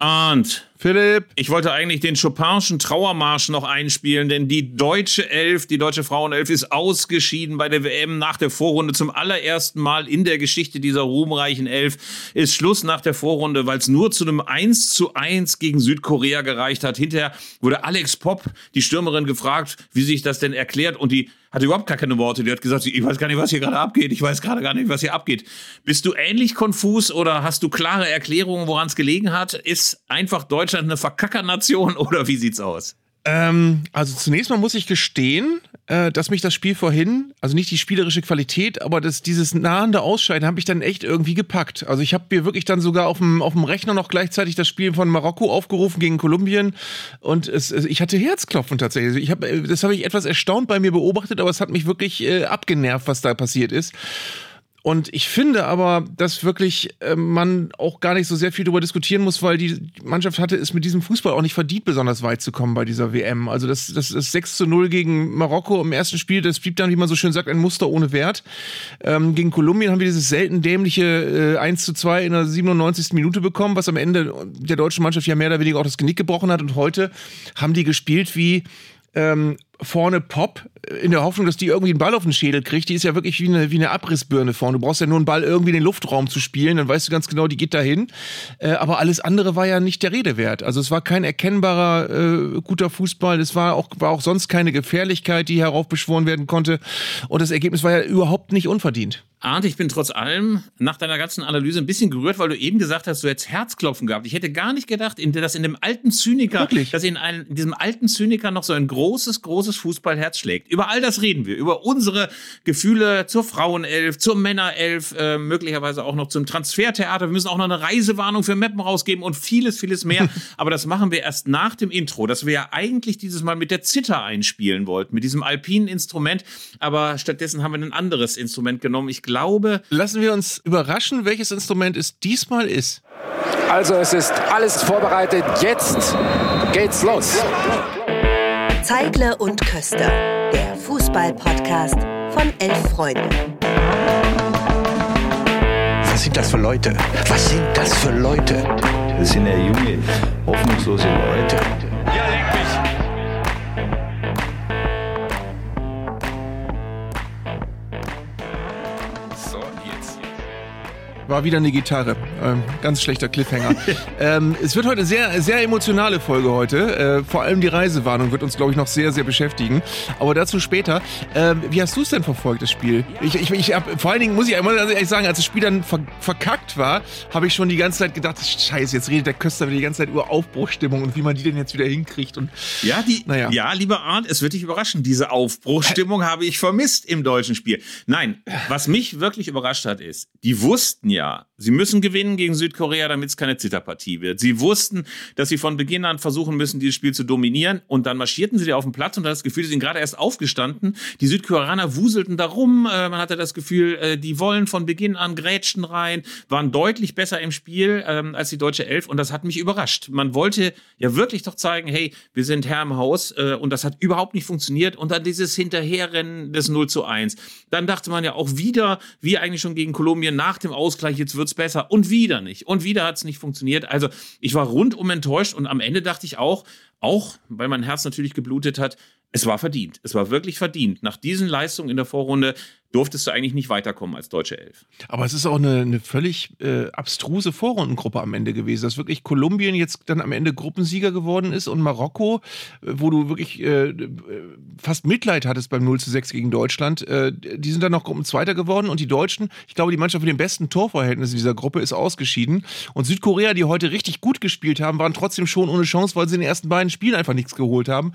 Arndt. Philipp. Ich wollte eigentlich den Chopinschen Trauermarsch noch einspielen, denn die deutsche Elf, die deutsche Frauenelf ist ausgeschieden bei der WM nach der Vorrunde. Zum allerersten Mal in der Geschichte dieser ruhmreichen Elf ist Schluss nach der Vorrunde, weil es nur zu einem 1 zu 1 gegen Südkorea gereicht hat. Hinterher wurde Alex Popp, die Stürmerin, gefragt, wie sich das denn erklärt und die hatte überhaupt gar keine Worte. Die hat gesagt, ich weiß gar nicht, was hier gerade abgeht. Ich weiß gerade gar nicht, was hier abgeht. Bist du ähnlich konfus oder hast du klare Erklärungen, woran es gelegen hat? Ist einfach Deutschland eine Verkackernation oder wie sieht's aus? Ähm, also zunächst mal muss ich gestehen, äh, dass mich das Spiel vorhin, also nicht die spielerische Qualität, aber das, dieses nahende Ausscheiden habe ich dann echt irgendwie gepackt. Also ich habe mir wirklich dann sogar auf dem, Rechner noch gleichzeitig das Spiel von Marokko aufgerufen gegen Kolumbien und es, ich hatte Herzklopfen tatsächlich. Ich hab, das habe ich etwas erstaunt bei mir beobachtet, aber es hat mich wirklich äh, abgenervt, was da passiert ist. Und ich finde aber, dass wirklich äh, man auch gar nicht so sehr viel darüber diskutieren muss, weil die Mannschaft hatte es mit diesem Fußball auch nicht verdient, besonders weit zu kommen bei dieser WM. Also das, das, das 6 zu 0 gegen Marokko im ersten Spiel, das blieb dann, wie man so schön sagt, ein Muster ohne Wert. Ähm, gegen Kolumbien haben wir dieses selten dämliche äh, 1 zu 2 in der 97. Minute bekommen, was am Ende der deutschen Mannschaft ja mehr oder weniger auch das Genick gebrochen hat. Und heute haben die gespielt wie ähm, vorne Pop in der Hoffnung, dass die irgendwie einen Ball auf den Schädel kriegt. Die ist ja wirklich wie eine, wie eine Abrissbirne vorne. Du brauchst ja nur einen Ball irgendwie in den Luftraum zu spielen, dann weißt du ganz genau, die geht dahin. Äh, aber alles andere war ja nicht der Rede wert. Also es war kein erkennbarer äh, guter Fußball. Es war auch, war auch sonst keine Gefährlichkeit, die heraufbeschworen werden konnte. Und das Ergebnis war ja überhaupt nicht unverdient. Arndt, ich bin trotz allem nach deiner ganzen Analyse ein bisschen gerührt, weil du eben gesagt hast, du hättest Herzklopfen gehabt. Ich hätte gar nicht gedacht, dass in dem alten Zyniker, Wirklich? dass in, einem, in diesem alten Zyniker noch so ein großes, großes Fußballherz schlägt. Über all das reden wir. Über unsere Gefühle zur Frauenelf, zur Männerelf, äh, möglicherweise auch noch zum Transfertheater. Wir müssen auch noch eine Reisewarnung für Meppen rausgeben und vieles, vieles mehr. Aber das machen wir erst nach dem Intro, das wir ja eigentlich dieses Mal mit der Zither einspielen wollten, mit diesem alpinen Instrument. Aber stattdessen haben wir ein anderes Instrument genommen. Ich glaube. Lassen wir uns überraschen, welches Instrument es diesmal ist. Also es ist alles vorbereitet. Jetzt geht's los. Zeigle und Köster, der Fußball-Podcast von Elf Freunde. Was sind das für Leute? Was sind das für Leute? Das sind ja junge, hoffnungslose Leute. War wieder eine Gitarre. Ähm, ganz schlechter Cliffhanger. ähm, es wird heute eine sehr, sehr emotionale Folge heute. Äh, vor allem die Reisewarnung wird uns, glaube ich, noch sehr, sehr beschäftigen. Aber dazu später. Ähm, wie hast du es denn verfolgt, das Spiel? Ich, ich, ich hab, vor allen Dingen muss ich einmal ehrlich sagen, als das Spiel dann ver verkackt war, habe ich schon die ganze Zeit gedacht, scheiße, jetzt redet der Köster die ganze Zeit über Aufbruchstimmung und wie man die denn jetzt wieder hinkriegt. Und, ja, die, naja. ja, lieber Arndt, es wird dich überraschen. Diese Aufbruchstimmung habe ich vermisst im deutschen Spiel. Nein, was mich wirklich überrascht hat, ist, die wussten ja, Jahr. Sie müssen gewinnen gegen Südkorea, damit es keine Zitterpartie wird. Sie wussten, dass sie von Beginn an versuchen müssen, dieses Spiel zu dominieren. Und dann marschierten sie auf den Platz und hat das Gefühl, sie sind gerade erst aufgestanden. Die Südkoreaner wuselten darum. Äh, man hatte das Gefühl, äh, die wollen von Beginn an Grätschen rein, waren deutlich besser im Spiel ähm, als die deutsche Elf. Und das hat mich überrascht. Man wollte ja wirklich doch zeigen, hey, wir sind Herr im Haus. Äh, und das hat überhaupt nicht funktioniert. Und dann dieses Hinterherrennen des 0 zu 1. Dann dachte man ja auch wieder, wie eigentlich schon gegen Kolumbien, nach dem Ausgleich jetzt wird's besser und wieder nicht und wieder hat's nicht funktioniert. Also ich war rundum enttäuscht und am Ende dachte ich auch, auch weil mein Herz natürlich geblutet hat, es war verdient. Es war wirklich verdient. Nach diesen Leistungen in der Vorrunde durftest du eigentlich nicht weiterkommen als deutsche Elf. Aber es ist auch eine, eine völlig äh, abstruse Vorrundengruppe am Ende gewesen, dass wirklich Kolumbien jetzt dann am Ende Gruppensieger geworden ist und Marokko, äh, wo du wirklich äh, fast Mitleid hattest beim 0 zu 6 gegen Deutschland, äh, die sind dann noch Gruppenzweiter geworden und die Deutschen, ich glaube, die Mannschaft mit den besten Torverhältnissen dieser Gruppe ist ausgeschieden und Südkorea, die heute richtig gut gespielt haben, waren trotzdem schon ohne Chance, weil sie in den ersten beiden Spielen einfach nichts geholt haben.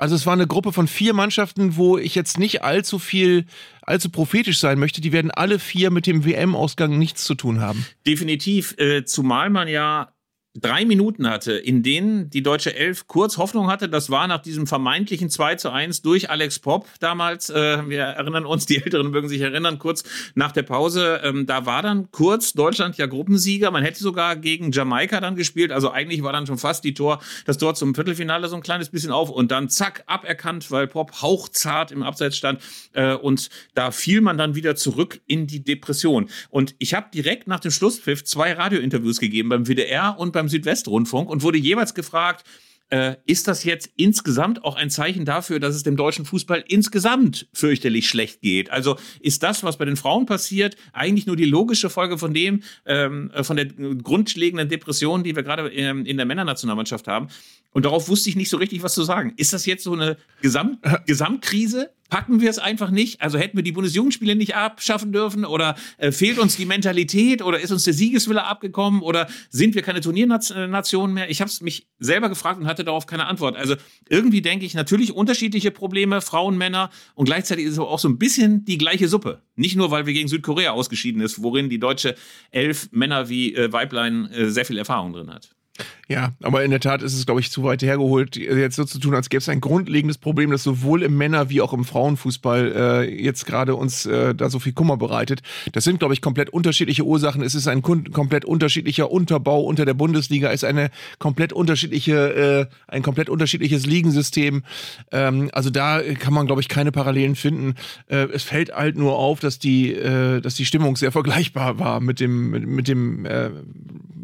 Also es war eine Gruppe von vier Mannschaften, wo ich jetzt nicht allzu viel, allzu prophetisch sein möchte. Die werden alle vier mit dem WM-Ausgang nichts zu tun haben. Definitiv, äh, zumal man ja drei Minuten hatte, in denen die deutsche Elf kurz Hoffnung hatte. Das war nach diesem vermeintlichen 2 zu 1 durch Alex Popp damals. Äh, wir erinnern uns, die Älteren mögen sich erinnern, kurz nach der Pause. Ähm, da war dann kurz Deutschland ja Gruppensieger. Man hätte sogar gegen Jamaika dann gespielt. Also eigentlich war dann schon fast die Tor, das Tor zum Viertelfinale so ein kleines bisschen auf und dann zack, aberkannt, weil Popp hauchzart im Abseits stand. Äh, und da fiel man dann wieder zurück in die Depression. Und ich habe direkt nach dem Schlusspfiff zwei Radiointerviews gegeben beim WDR und beim beim Südwestrundfunk und wurde jeweils gefragt, äh, ist das jetzt insgesamt auch ein Zeichen dafür, dass es dem deutschen Fußball insgesamt fürchterlich schlecht geht? Also ist das, was bei den Frauen passiert, eigentlich nur die logische Folge von dem, ähm, von der grundlegenden Depression, die wir gerade ähm, in der Männernationalmannschaft haben? Und darauf wusste ich nicht so richtig, was zu sagen. Ist das jetzt so eine Gesamt Gesamtkrise? Packen wir es einfach nicht? Also hätten wir die Bundesjugendspiele nicht abschaffen dürfen? Oder äh, fehlt uns die Mentalität? Oder ist uns der Siegeswille abgekommen? Oder sind wir keine Turniernation mehr? Ich habe es mich selber gefragt und hatte darauf keine Antwort. Also irgendwie denke ich natürlich unterschiedliche Probleme, Frauen, Männer. Und gleichzeitig ist es auch so ein bisschen die gleiche Suppe. Nicht nur, weil wir gegen Südkorea ausgeschieden ist, worin die deutsche Elf Männer wie äh, Weiblein äh, sehr viel Erfahrung drin hat. Ja, aber in der Tat ist es, glaube ich, zu weit hergeholt, jetzt so zu tun, als gäbe es ein grundlegendes Problem, das sowohl im Männer- wie auch im Frauenfußball äh, jetzt gerade uns äh, da so viel Kummer bereitet. Das sind, glaube ich, komplett unterschiedliche Ursachen. Es ist ein komplett unterschiedlicher Unterbau unter der Bundesliga, es ist eine komplett unterschiedliche, äh, ein komplett unterschiedliches Ligensystem. Ähm, also da kann man, glaube ich, keine Parallelen finden. Äh, es fällt halt nur auf, dass die, äh, dass die Stimmung sehr vergleichbar war mit dem, mit, mit dem äh,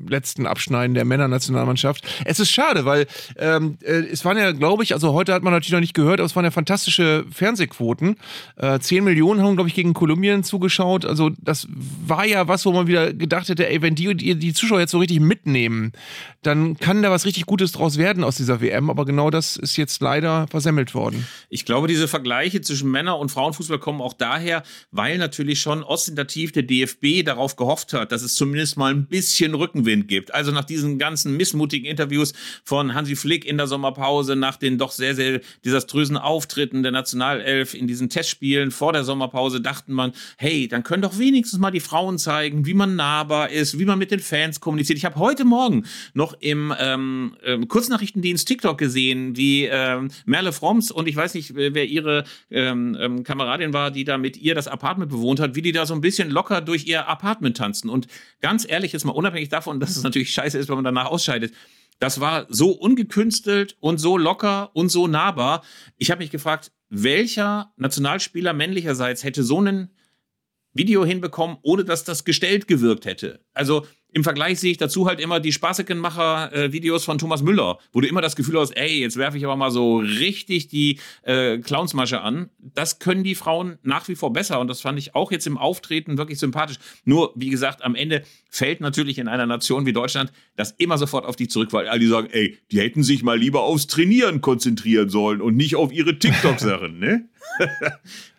letzten Abschneiden der Männernationalmannschaft. Es ist schade, weil ähm, äh, es waren ja, glaube ich, also heute hat man natürlich noch nicht gehört, aber es waren ja fantastische Fernsehquoten. Äh, 10 Millionen haben, glaube ich, gegen Kolumbien zugeschaut. Also das war ja was, wo man wieder gedacht hätte, ey, wenn die die, die Zuschauer jetzt so richtig mitnehmen, dann kann da was richtig Gutes draus werden aus dieser WM. Aber genau das ist jetzt leider versemmelt worden. Ich glaube, diese Vergleiche zwischen Männer- und Frauenfußball kommen auch daher, weil natürlich schon ostentativ der DFB darauf gehofft hat, dass es zumindest mal ein bisschen Rückenwind gibt. Also nach diesen ganzen missmutigen Interviews von Hansi Flick in der Sommerpause, nach den doch sehr, sehr desaströsen Auftritten der Nationalelf in diesen Testspielen vor der Sommerpause, dachten man, hey, dann können doch wenigstens mal die Frauen zeigen, wie man nahbar ist, wie man mit den Fans kommuniziert. Ich habe heute Morgen noch im ähm, ähm, Kurznachrichtendienst TikTok gesehen, wie ähm, Merle Fromms und ich weiß nicht, wer ihre ähm, ähm, Kameradin war, die da mit ihr das Apartment bewohnt hat, wie die da so ein bisschen locker durch ihr Apartment tanzen. Und ganz ehrlich, jetzt mal unabhängig davon, dass es natürlich scheiße ist, wenn man danach ausscheidet. Das war so ungekünstelt und so locker und so nahbar. Ich habe mich gefragt, welcher Nationalspieler männlicherseits hätte so einen Video hinbekommen, ohne dass das gestellt gewirkt hätte. Also im Vergleich sehe ich dazu halt immer die Spaßekenmacher-Videos von Thomas Müller, wo du immer das Gefühl hast, ey, jetzt werfe ich aber mal so richtig die äh, Clownsmasche an. Das können die Frauen nach wie vor besser und das fand ich auch jetzt im Auftreten wirklich sympathisch. Nur, wie gesagt, am Ende fällt natürlich in einer Nation wie Deutschland das immer sofort auf die zurück, weil alle sagen, ey, die hätten sich mal lieber aufs Trainieren konzentrieren sollen und nicht auf ihre TikTok-Sachen, ne?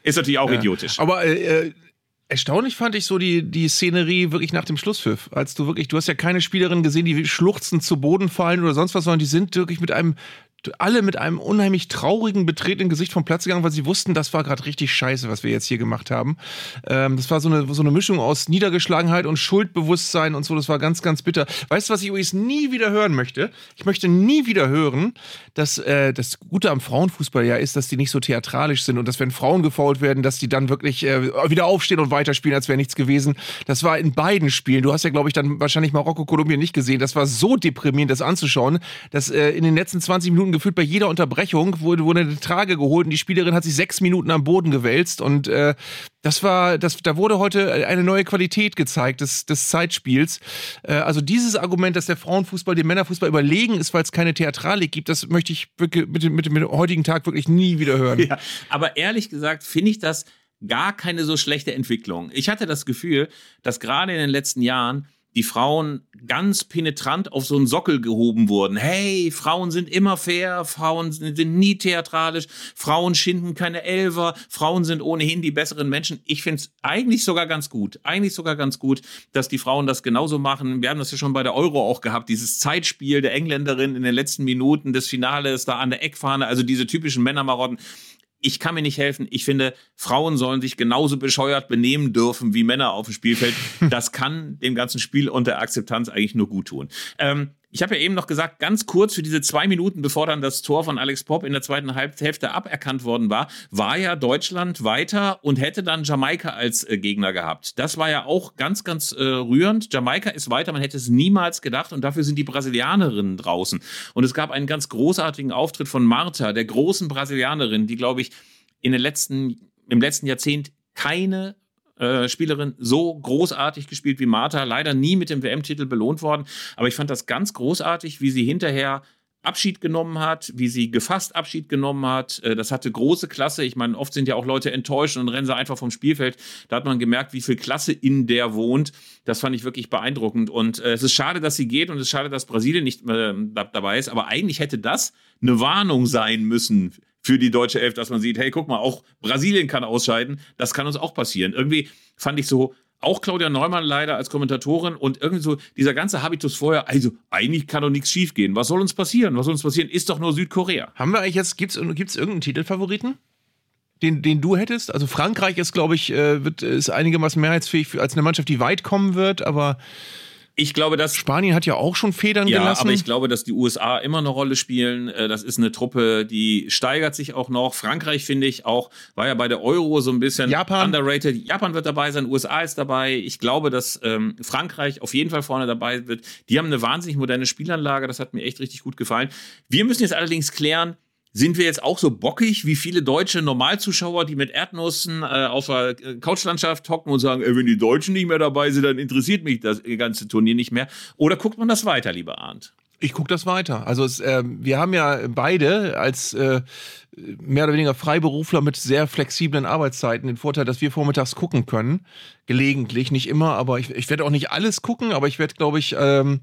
Ist natürlich auch ja. idiotisch. Aber äh, Erstaunlich fand ich so die, die Szenerie wirklich nach dem Schlusspfiff. Als du wirklich, du hast ja keine Spielerin gesehen, die schluchzend zu Boden fallen oder sonst was, sondern die sind wirklich mit einem alle mit einem unheimlich traurigen, betretenen Gesicht vom Platz gegangen, weil sie wussten, das war gerade richtig scheiße, was wir jetzt hier gemacht haben. Ähm, das war so eine, so eine Mischung aus Niedergeschlagenheit und Schuldbewusstsein und so. Das war ganz, ganz bitter. Weißt du, was ich übrigens nie wieder hören möchte? Ich möchte nie wieder hören, dass äh, das Gute am Frauenfußball ja ist, dass die nicht so theatralisch sind und dass, wenn Frauen gefault werden, dass die dann wirklich äh, wieder aufstehen und weiterspielen, als wäre nichts gewesen. Das war in beiden Spielen. Du hast ja, glaube ich, dann wahrscheinlich Marokko, Kolumbien nicht gesehen. Das war so deprimierend, das anzuschauen, dass äh, in den letzten 20 Minuten gefühlt bei jeder Unterbrechung wurde, wurde eine Trage geholt und die Spielerin hat sich sechs Minuten am Boden gewälzt und äh, das war, das, da wurde heute eine neue Qualität gezeigt des, des Zeitspiels. Äh, also dieses Argument, dass der Frauenfußball dem Männerfußball überlegen ist, weil es keine Theatralik gibt, das möchte ich wirklich mit, mit, mit dem heutigen Tag wirklich nie wieder hören. Ja, aber ehrlich gesagt finde ich das gar keine so schlechte Entwicklung. Ich hatte das Gefühl, dass gerade in den letzten Jahren die Frauen ganz penetrant auf so einen Sockel gehoben wurden. Hey, Frauen sind immer fair, Frauen sind nie theatralisch, Frauen schinden keine Elver, Frauen sind ohnehin die besseren Menschen. Ich finde es eigentlich sogar ganz gut, eigentlich sogar ganz gut, dass die Frauen das genauso machen. Wir haben das ja schon bei der Euro auch gehabt, dieses Zeitspiel der Engländerin in den letzten Minuten des Finales da an der Eckfahne, also diese typischen Männermarotten ich kann mir nicht helfen. Ich finde, Frauen sollen sich genauso bescheuert benehmen dürfen wie Männer auf dem Spielfeld. Das kann dem ganzen Spiel und der Akzeptanz eigentlich nur gut tun. Ähm, ich habe ja eben noch gesagt, ganz kurz für diese zwei Minuten, bevor dann das Tor von Alex Pop in der zweiten Hälfte aberkannt worden war, war ja Deutschland weiter und hätte dann Jamaika als äh, Gegner gehabt. Das war ja auch ganz, ganz äh, rührend. Jamaika ist weiter, man hätte es niemals gedacht und dafür sind die Brasilianerinnen draußen. Und es gab einen ganz großartigen Auftritt von Marta, der großen Brasilianerin, die, glaube ich, in den letzten, im letzten Jahrzehnt keine äh, Spielerin so großartig gespielt wie Martha, leider nie mit dem WM-Titel belohnt worden. Aber ich fand das ganz großartig, wie sie hinterher Abschied genommen hat, wie sie gefasst Abschied genommen hat. Äh, das hatte große Klasse. Ich meine, oft sind ja auch Leute enttäuscht und rennen sie einfach vom Spielfeld. Da hat man gemerkt, wie viel Klasse in der wohnt. Das fand ich wirklich beeindruckend. Und äh, es ist schade, dass sie geht und es ist schade, dass Brasilien nicht dabei ist. Aber eigentlich hätte das eine Warnung sein müssen für die deutsche Elf, dass man sieht, hey, guck mal, auch Brasilien kann ausscheiden. Das kann uns auch passieren. Irgendwie fand ich so, auch Claudia Neumann leider als Kommentatorin und irgendwie so dieser ganze Habitus vorher, also eigentlich kann doch nichts schiefgehen. Was soll uns passieren? Was soll uns passieren? Ist doch nur Südkorea. Haben wir eigentlich jetzt, gibt es irgendeinen Titelfavoriten? Den, den du hättest? Also Frankreich ist, glaube ich, äh, wird, ist einigermaßen mehrheitsfähig als eine Mannschaft, die weit kommen wird, aber ich glaube, dass. Spanien hat ja auch schon Federn ja, gelassen. aber ich glaube, dass die USA immer eine Rolle spielen. Äh, das ist eine Truppe, die steigert sich auch noch. Frankreich, finde ich, auch, war ja bei der Euro so ein bisschen Japan. underrated. Japan wird dabei sein, USA ist dabei. Ich glaube, dass ähm, Frankreich auf jeden Fall vorne dabei wird. Die haben eine wahnsinnig moderne Spielanlage. Das hat mir echt richtig gut gefallen. Wir müssen jetzt allerdings klären, sind wir jetzt auch so bockig wie viele deutsche Normalzuschauer, die mit Erdnussen äh, auf der äh, Couchlandschaft hocken und sagen, ey, wenn die Deutschen nicht mehr dabei sind, dann interessiert mich das ganze Turnier nicht mehr? Oder guckt man das weiter, lieber Arndt? Ich gucke das weiter. Also es, äh, wir haben ja beide als äh, mehr oder weniger Freiberufler mit sehr flexiblen Arbeitszeiten den Vorteil, dass wir vormittags gucken können. Gelegentlich, nicht immer, aber ich, ich werde auch nicht alles gucken, aber ich werde, glaube ich, ähm,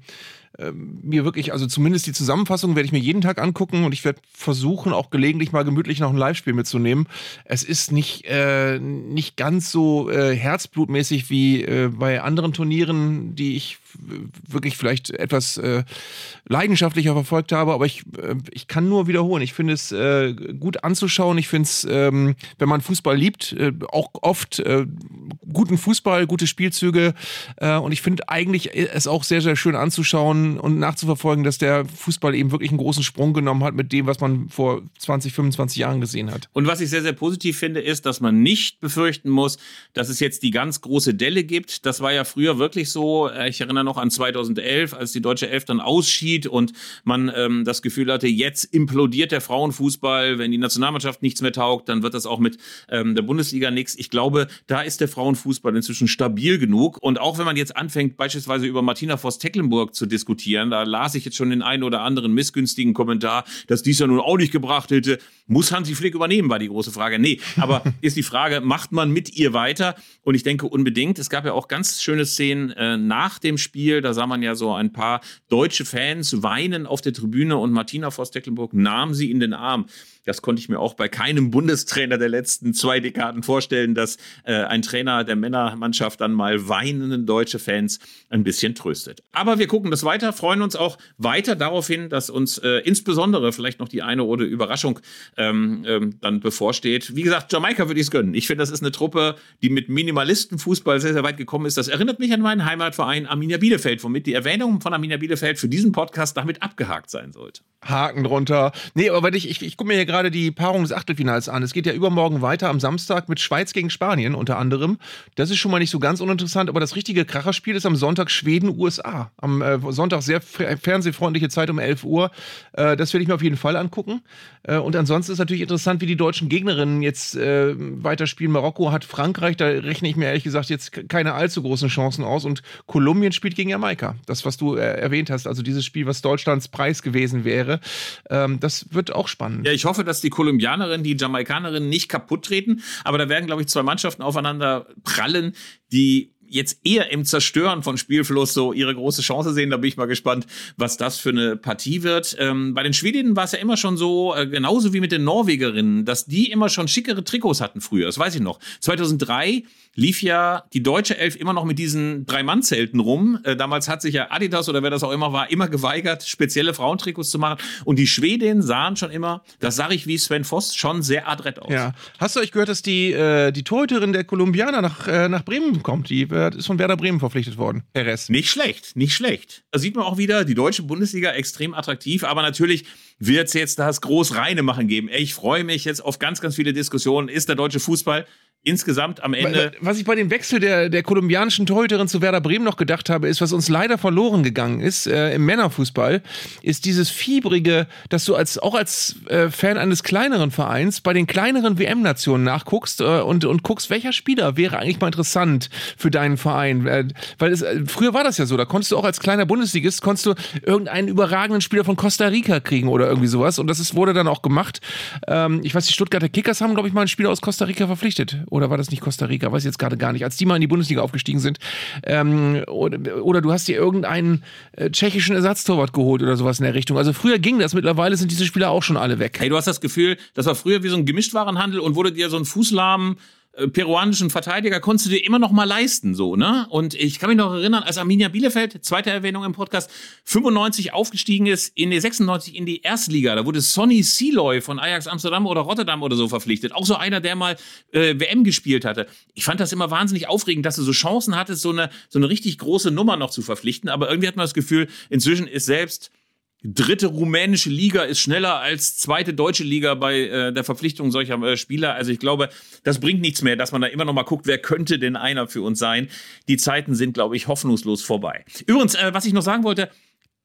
mir wirklich, also zumindest die Zusammenfassung werde ich mir jeden Tag angucken und ich werde versuchen, auch gelegentlich mal gemütlich noch ein Live-Spiel mitzunehmen. Es ist nicht, äh, nicht ganz so äh, herzblutmäßig wie äh, bei anderen Turnieren, die ich wirklich vielleicht etwas äh, leidenschaftlicher verfolgt habe, aber ich, äh, ich kann nur wiederholen. Ich finde es äh, gut anzuschauen. Ich finde es, ähm, wenn man Fußball liebt, äh, auch oft äh, guten Fußball, gute Spielzüge äh, und ich finde eigentlich es auch sehr, sehr schön anzuschauen und nachzuverfolgen, dass der Fußball eben wirklich einen großen Sprung genommen hat mit dem, was man vor 20, 25 Jahren gesehen hat. Und was ich sehr, sehr positiv finde, ist, dass man nicht befürchten muss, dass es jetzt die ganz große Delle gibt. Das war ja früher wirklich so. Ich erinnere noch an 2011, als die deutsche Elf dann ausschied und man ähm, das Gefühl hatte, jetzt implodiert der Frauenfußball. Wenn die Nationalmannschaft nichts mehr taugt, dann wird das auch mit ähm, der Bundesliga nichts. Ich glaube, da ist der Frauenfußball inzwischen stabil genug. Und auch wenn man jetzt anfängt, beispielsweise über Martina Voss-Tecklenburg zu diskutieren, da las ich jetzt schon den einen oder anderen missgünstigen Kommentar, dass dies ja nun auch nicht gebracht hätte. Muss Hansi Flick übernehmen, war die große Frage. Nee, aber ist die Frage, macht man mit ihr weiter? Und ich denke unbedingt. Es gab ja auch ganz schöne Szenen äh, nach dem Spiel. Da sah man ja so ein paar deutsche Fans weinen auf der Tribüne und Martina Voss-Tecklenburg nahm sie in den Arm. Das konnte ich mir auch bei keinem Bundestrainer der letzten zwei Dekaden vorstellen, dass äh, ein Trainer der Männermannschaft dann mal weinenden deutsche Fans ein bisschen tröstet. Aber wir gucken das weiter, freuen uns auch weiter darauf hin, dass uns äh, insbesondere vielleicht noch die eine oder Überraschung ähm, ähm, dann bevorsteht. Wie gesagt, Jamaika würde ich es gönnen. Ich finde, das ist eine Truppe, die mit Minimalistenfußball sehr, sehr weit gekommen ist. Das erinnert mich an meinen Heimatverein Arminia Bielefeld, womit die Erwähnung von Arminia Bielefeld für diesen Podcast damit abgehakt sein sollte. Haken drunter. Nee, aber ich, ich, ich gucke mir hier gerade die Paarung des Achtelfinals an. Es geht ja übermorgen weiter am Samstag mit Schweiz gegen Spanien unter anderem. Das ist schon mal nicht so ganz uninteressant, aber das richtige Kracherspiel ist am Sonntag Schweden-USA. Am äh, Sonntag sehr fernsehfreundliche Zeit um 11 Uhr. Äh, das werde ich mir auf jeden Fall angucken. Äh, und ansonsten ist natürlich interessant, wie die deutschen Gegnerinnen jetzt äh, weiterspielen. Marokko hat Frankreich, da rechne ich mir ehrlich gesagt jetzt keine allzu großen Chancen aus. Und Kolumbien spielt gegen Jamaika. Das, was du äh, erwähnt hast, also dieses Spiel, was Deutschlands Preis gewesen wäre. Ähm, das wird auch spannend. Ja, ich hoffe, dass die Kolumbianerinnen, die Jamaikanerinnen nicht kaputt treten. Aber da werden, glaube ich, zwei Mannschaften aufeinander prallen, die jetzt eher im Zerstören von Spielfluss so ihre große Chance sehen. Da bin ich mal gespannt, was das für eine Partie wird. Ähm, bei den Schwedinnen war es ja immer schon so, äh, genauso wie mit den Norwegerinnen, dass die immer schon schickere Trikots hatten früher. Das weiß ich noch. 2003 lief ja die deutsche Elf immer noch mit diesen Drei-Mann-Zelten rum. Äh, damals hat sich ja Adidas oder wer das auch immer war, immer geweigert, spezielle Frauentrikots zu machen. Und die Schwedinnen sahen schon immer, das sage ich wie Sven Voss, schon sehr adrett aus. Ja. Hast du euch gehört, dass die, äh, die Torhüterin der Kolumbianer nach, äh, nach Bremen kommt? Die äh, ist von Werder Bremen verpflichtet worden. Perez. Nicht schlecht, nicht schlecht. Da sieht man auch wieder, die deutsche Bundesliga extrem attraktiv, aber natürlich wird es jetzt das groß reine machen geben. Ich freue mich jetzt auf ganz, ganz viele Diskussionen. Ist der deutsche Fußball insgesamt am Ende. Was ich bei dem Wechsel der, der kolumbianischen Torhüterin zu Werder Bremen noch gedacht habe, ist, was uns leider verloren gegangen ist äh, im Männerfußball, ist dieses Fiebrige, dass du als auch als äh, Fan eines kleineren Vereins bei den kleineren WM-Nationen nachguckst äh, und, und guckst, welcher Spieler wäre eigentlich mal interessant für deinen Verein. Äh, weil es, äh, früher war das ja so, da konntest du auch als kleiner Bundesligist, konntest du irgendeinen überragenden Spieler von Costa Rica kriegen oder irgendwie sowas. Und das ist, wurde dann auch gemacht. Ähm, ich weiß, die Stuttgarter Kickers haben, glaube ich, mal einen Spieler aus Costa Rica verpflichtet oder war das nicht Costa Rica? Weiß ich jetzt gerade gar nicht. Als die mal in die Bundesliga aufgestiegen sind. Ähm, oder, oder du hast dir irgendeinen äh, tschechischen Ersatztorwart geholt oder sowas in der Richtung. Also früher ging das, mittlerweile sind diese Spieler auch schon alle weg. Hey, du hast das Gefühl, das war früher wie so ein Gemischtwarenhandel und wurde dir so ein fußlahmen peruanischen Verteidiger konntest du dir immer noch mal leisten, so, ne? Und ich kann mich noch erinnern, als Arminia Bielefeld, zweite Erwähnung im Podcast, 95 aufgestiegen ist, in die 96 in die Erstliga. Da wurde Sonny Sealoy von Ajax Amsterdam oder Rotterdam oder so verpflichtet. Auch so einer, der mal äh, WM gespielt hatte. Ich fand das immer wahnsinnig aufregend, dass du so Chancen hattest, so eine, so eine richtig große Nummer noch zu verpflichten. Aber irgendwie hat man das Gefühl, inzwischen ist selbst dritte rumänische Liga ist schneller als zweite deutsche Liga bei äh, der Verpflichtung solcher äh, Spieler. Also ich glaube, das bringt nichts mehr, dass man da immer noch mal guckt, wer könnte denn einer für uns sein. Die Zeiten sind, glaube ich, hoffnungslos vorbei. Übrigens, äh, was ich noch sagen wollte,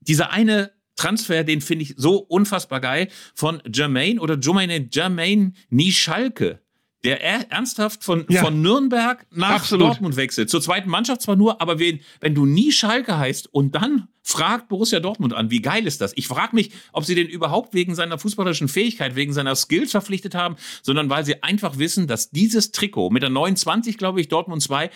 dieser eine Transfer, den finde ich so unfassbar geil, von Jermaine oder Jermaine, Jermaine Nischalke der er ernsthaft von, Ja. von Nürnberg nach Absolut. Dortmund wechselt. Zur zweiten Mannschaft zwar nur, aber wenn, wenn du nie Schalke heißt und dann fragt Borussia Dortmund an, wie geil ist das? Ich frage mich, ob sie den überhaupt wegen seiner fußballerischen Fähigkeit, wegen seiner Skills verpflichtet haben, sondern weil sie einfach wissen, dass dieses Trikot mit der 29, glaube ich, Dortmund 2,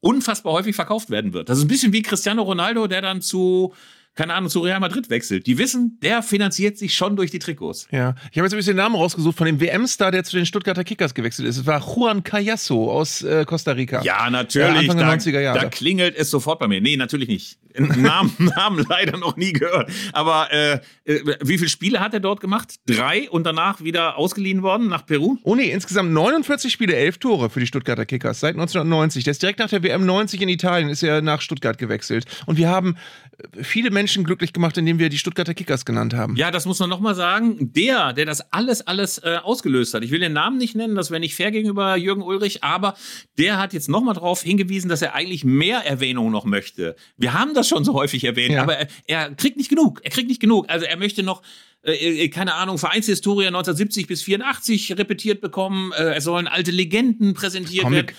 unfassbar häufig verkauft werden wird. Das ist ein bisschen wie Cristiano Ronaldo, der dann zu, keine Ahnung, zu Real Madrid wechselt. Die wissen, der finanziert sich schon durch die Trikots. Ja, ich habe jetzt ein bisschen den Namen rausgesucht von dem WM-Star, der zu den Stuttgarter Kickers gewechselt ist. Es war Juan Callasso aus äh, Costa Rica. Ja, natürlich. Anfang der da, 90er Jahre. da klingelt es sofort bei mir. Nee, natürlich nicht. Namen, Namen leider noch nie gehört. Aber äh, äh, wie viele Spiele hat er dort gemacht? Drei und danach wieder ausgeliehen worden nach Peru? Oh nee, insgesamt 49 Spiele, 11 Tore für die Stuttgarter Kickers seit 1990. Der ist direkt nach der WM 90 in Italien, ist er nach Stuttgart gewechselt. Und wir haben äh, viele Menschen glücklich gemacht, indem wir die Stuttgarter Kickers genannt haben. Ja, das muss man nochmal sagen. Der, der das alles, alles äh, ausgelöst hat. Ich will den Namen nicht nennen, das wäre nicht fair gegenüber Jürgen Ulrich, aber der hat jetzt nochmal darauf hingewiesen, dass er eigentlich mehr Erwähnung noch möchte. Wir haben das schon so häufig erwähnt, Ja. aber er, er kriegt nicht genug. Er kriegt nicht genug. Also er möchte noch äh, äh, keine Ahnung, Vereinshistorie 1970 bis 84 repetiert bekommen. Äh, es sollen alte Legenden präsentiert Komm, werden.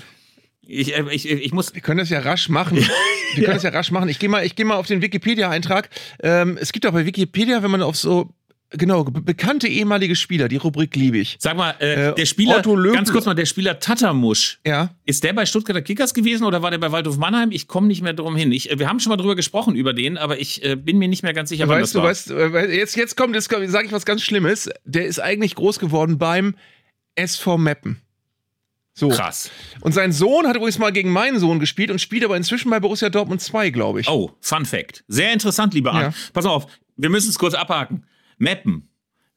Ich, äh, ich, ich muss. Wir können das ja rasch machen. Wir können das ja rasch machen. Ich gehe mal, ich geh mal auf den Wikipedia-Eintrag. Ähm, es gibt auch bei Wikipedia, wenn man auf so, genau, be bekannte ehemalige Spieler, die Rubrik liebe ich. Sag mal, äh, Äh, der Spieler, ganz kurz mal, der Spieler Tatamusch, Ja. Ist der bei Stuttgarter Kickers gewesen oder war der bei Waldhof Mannheim? Ich komme nicht mehr drum hin. Ich, äh, wir haben schon mal drüber gesprochen über den, aber ich äh, bin mir nicht mehr ganz sicher, wann Weißt das du, war. weißt, äh, jetzt, jetzt kommt, jetzt sage ich was ganz Schlimmes. Der ist eigentlich groß geworden beim SV Meppen. So. Krass. Und sein Sohn hat übrigens mal gegen meinen Sohn gespielt und spielt aber inzwischen bei Borussia Dortmund 2, glaube ich. Oh, Fun Fact. Sehr interessant, lieber Arndt. Ja. Pass auf, wir müssen es kurz abhaken. Mappen.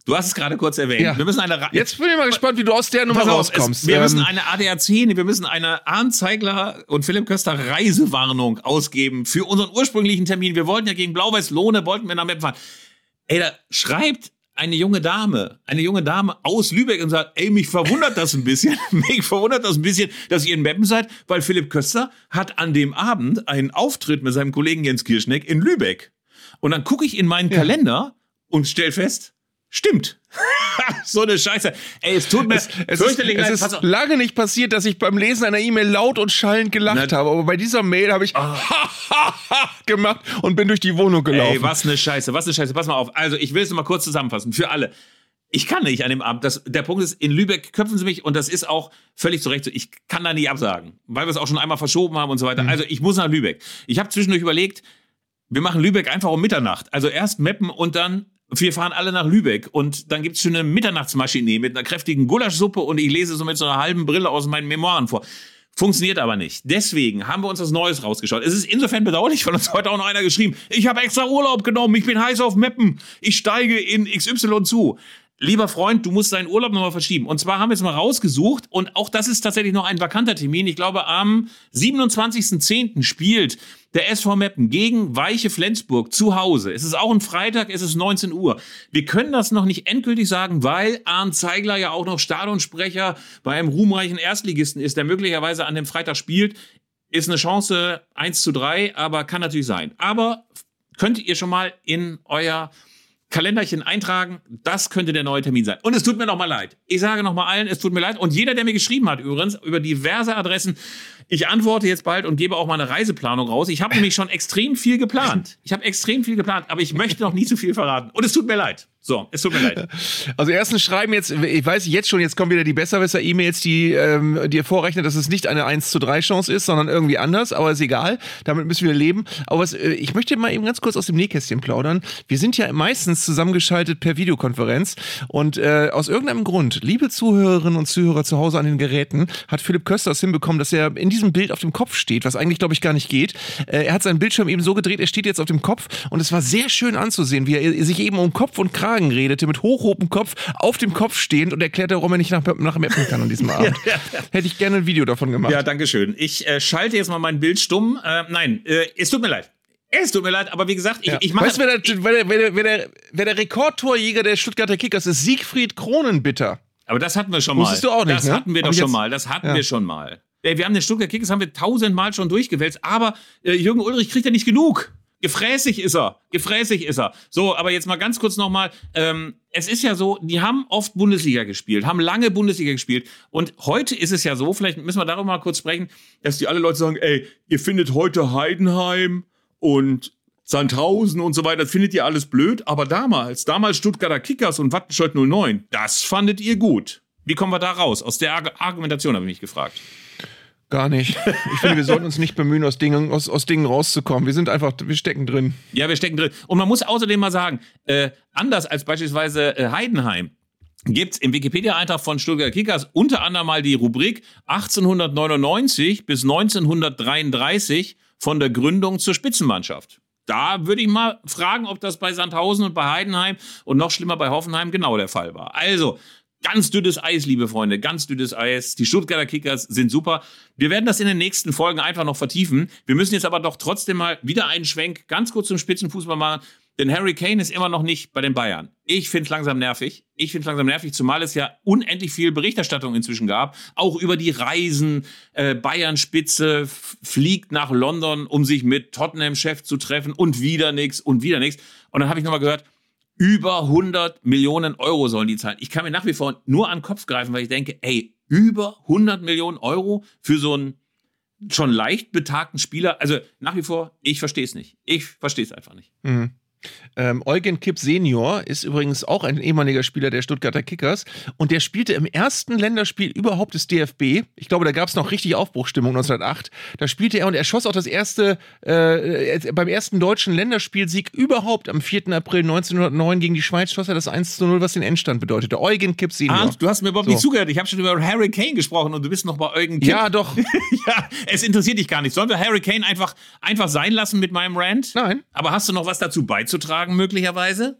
Du hast es gerade kurz erwähnt. Ja. Wir müssen eine Ra Jetzt bin ich mal gespannt, wie du aus der Nummer auf, rauskommst. Es, wir Ähm, müssen eine ADAC, wir müssen eine Arndt Zeigler und Philipp Köster Reisewarnung ausgeben für unseren ursprünglichen Termin. Wir wollten ja gegen Blau-Weiß Lohne, wollten wir nach Meppen fahren. Ey, da schreibt eine junge Dame, eine junge Dame aus Lübeck und sagt, ey, mich verwundert das ein bisschen, mich verwundert das ein bisschen, dass ihr in Meppen seid, weil Philipp Köster hat an dem Abend einen Auftritt mit seinem Kollegen Jens Kirschneck in Lübeck. Und dann gucke ich in meinen Kalender und stell fest, stimmt. so eine Scheiße. Ey, es tut mir es ist, fürchterlich es leid. ist Pass auf. lange nicht passiert, dass ich beim Lesen einer E-Mail laut und schallend gelacht Na- habe. Aber bei dieser Mail habe ich gemacht und bin durch die Wohnung gelaufen. Ey, was eine Scheiße, was eine Scheiße. Pass mal auf. Also, ich will es mal kurz zusammenfassen. Für alle. Ich kann nicht an dem Abend. Das, der Punkt ist, in Lübeck köpfen sie mich und das ist auch völlig zu Recht so. Ich kann da nicht absagen, weil wir es auch schon einmal verschoben haben und so weiter. Mhm. Also, ich muss nach Lübeck. Ich habe zwischendurch überlegt, wir machen Lübeck einfach um Mitternacht. Also erst Meppen und dann wir fahren alle nach Lübeck und dann gibt's schon eine Mitternachtsmaschine mit einer kräftigen Gulaschsuppe und ich lese so mit so einer halben Brille aus meinen Memoiren vor. Funktioniert aber nicht. Deswegen haben wir uns was Neues rausgeschaut. Es ist insofern bedauerlich, weil uns heute auch noch einer geschrieben, ich habe extra Urlaub genommen, ich bin heiß auf Meppen, ich steige in XY zu. Lieber Freund, du musst deinen Urlaub nochmal verschieben. Und zwar haben wir es mal rausgesucht und auch das ist tatsächlich noch ein vakanter Termin. Ich glaube, am 27.10. spielt der SV Meppen gegen Weiche Flensburg zu Hause. Es ist auch ein Freitag, es ist 19 Uhr. Wir können das noch nicht endgültig sagen, weil Arndt Zeigler ja auch noch Stadionsprecher bei einem ruhmreichen Erstligisten ist, der möglicherweise an dem Freitag spielt. Ist eine Chance 1 zu 3, aber kann natürlich sein. Aber könnt ihr schon mal in euer Kalenderchen eintragen, das könnte der neue Termin sein. Und es tut mir nochmal leid. Ich sage nochmal allen, es tut mir leid. Und jeder, der mir geschrieben hat, übrigens, über diverse Adressen, ich antworte jetzt bald und gebe auch mal eine Reiseplanung raus. Ich habe nämlich schon extrem viel geplant. Ich habe extrem viel geplant, aber ich möchte noch nie zu viel verraten. Und es tut mir leid. So, es tut mir leid. Also erstens schreiben jetzt, ich weiß jetzt schon, jetzt kommen wieder die Besserwisser-E-Mails, die ähm, dir vorrechnen, dass es nicht eine 1 zu 3 Chance ist, sondern irgendwie anders, aber ist egal. Damit müssen wir leben. Aber was, äh, ich möchte mal eben ganz kurz aus dem Nähkästchen plaudern. Wir sind ja meistens zusammengeschaltet per Videokonferenz und äh, aus irgendeinem Grund, liebe Zuhörerinnen und Zuhörer zu Hause an den Geräten, hat Philipp Köster es hinbekommen, dass er in diesem Bild auf dem Kopf steht, was eigentlich, glaube ich, gar nicht geht. Äh, er hat seinen Bildschirm eben so gedreht, er steht jetzt auf dem Kopf und es war sehr schön anzusehen, wie er sich eben um Kopf und Kragen Kragen redete, mit hochhohem Kopf, auf dem Kopf stehend und erklärte, warum er nicht nach, nach Meppen kann an diesem Abend. ja, ja. Hätte ich gerne ein Video davon gemacht. Ja, danke schön. Ich äh, schalte jetzt mal mein Bild stumm. Äh, nein, äh, es tut mir leid. Es tut mir leid, aber wie gesagt, ich, ja. ich mache. Weißt du, wer der, wer, wer, der, wer der Rekordtorjäger der Stuttgarter Kickers ist? Siegfried Kronenbitter. Aber das hatten wir schon mal. Wusstest du auch nicht, Das ne? hatten wir doch schon mal. Das hatten wir schon mal. Wir haben den Stuttgart Kickers haben wir tausendmal schon durchgewälzt, aber äh, Jürgen Ulrich kriegt ja nicht genug. Gefräßig ist er. Gefräßig ist er. So, aber jetzt mal ganz kurz nochmal. Ähm, es ist ja so, die haben oft Bundesliga gespielt, haben lange Bundesliga gespielt. Und heute ist es ja so, vielleicht müssen wir darüber mal kurz sprechen, dass die alle Leute sagen, ey, ihr findet heute Heidenheim und Sandhausen und so weiter, das findet ihr alles blöd. Aber damals, damals Stuttgarter Kickers und Wattenscheid 09, das fandet ihr gut. Wie kommen wir da raus? Aus der Argumentation habe ich mich gefragt. Gar nicht. Ich finde, wir sollten uns nicht bemühen, aus Dingen, aus, aus Dingen rauszukommen. Wir sind einfach, wir stecken drin. Ja, wir stecken drin. Und man muss außerdem mal sagen, äh, anders als beispielsweise äh, Heidenheim, gibt's im Wikipedia-Eintrag von Stuttgart Kickers unter anderem mal die Rubrik 1899 bis 1933 von der Gründung zur Spitzenmannschaft. Da würde ich mal fragen, ob das bei Sandhausen und bei Heidenheim und noch schlimmer bei Hoffenheim genau der Fall war. Also, Ganz dünnes Eis, liebe Freunde, ganz dünnes Eis. Die Stuttgarter Kickers sind super. Wir werden das in den nächsten Folgen einfach noch vertiefen. Wir müssen jetzt aber doch trotzdem mal wieder einen Schwenk ganz kurz zum Spitzenfußball machen. Denn Harry Kane ist immer noch nicht bei den Bayern. Ich finde es langsam nervig. Ich finde es langsam nervig, zumal es ja unendlich viel Berichterstattung inzwischen gab. Auch über die Reisen. Äh, Bayern-Spitze fliegt nach London, um sich mit Tottenham-Chef zu treffen und wieder nichts und wieder nichts. Und dann habe ich nochmal gehört, über 100 Millionen Euro sollen die zahlen. Ich kann mir nach wie vor nur an den Kopf greifen, weil ich denke, ey, über 100 Millionen Euro für so einen schon leicht betagten Spieler. Also nach wie vor, ich verstehe es nicht. Ich verstehe es einfach nicht. Mhm. Ähm, Eugen Kipp Senior ist übrigens auch ein ehemaliger Spieler der Stuttgarter Kickers und der spielte im ersten Länderspiel überhaupt des DFB. Ich glaube, da gab es noch richtig Aufbruchstimmung 1908. Da spielte er und er schoss auch das erste, äh, beim ersten deutschen Länderspielsieg überhaupt am 4. April 1909 gegen die Schweiz schoss er das 1 zu 0, was den Endstand bedeutete. Eugen Kipp Senior. Arndt, du hast mir überhaupt so. nicht zugehört. Ich habe schon über Harry Kane gesprochen und du bist noch bei Eugen Kipp. Ja, doch. ja, es interessiert dich gar nicht. Sollen wir Harry Kane einfach, einfach sein lassen mit meinem Rant? Nein. Aber hast du noch was dazu beizutragen, möglicherweise?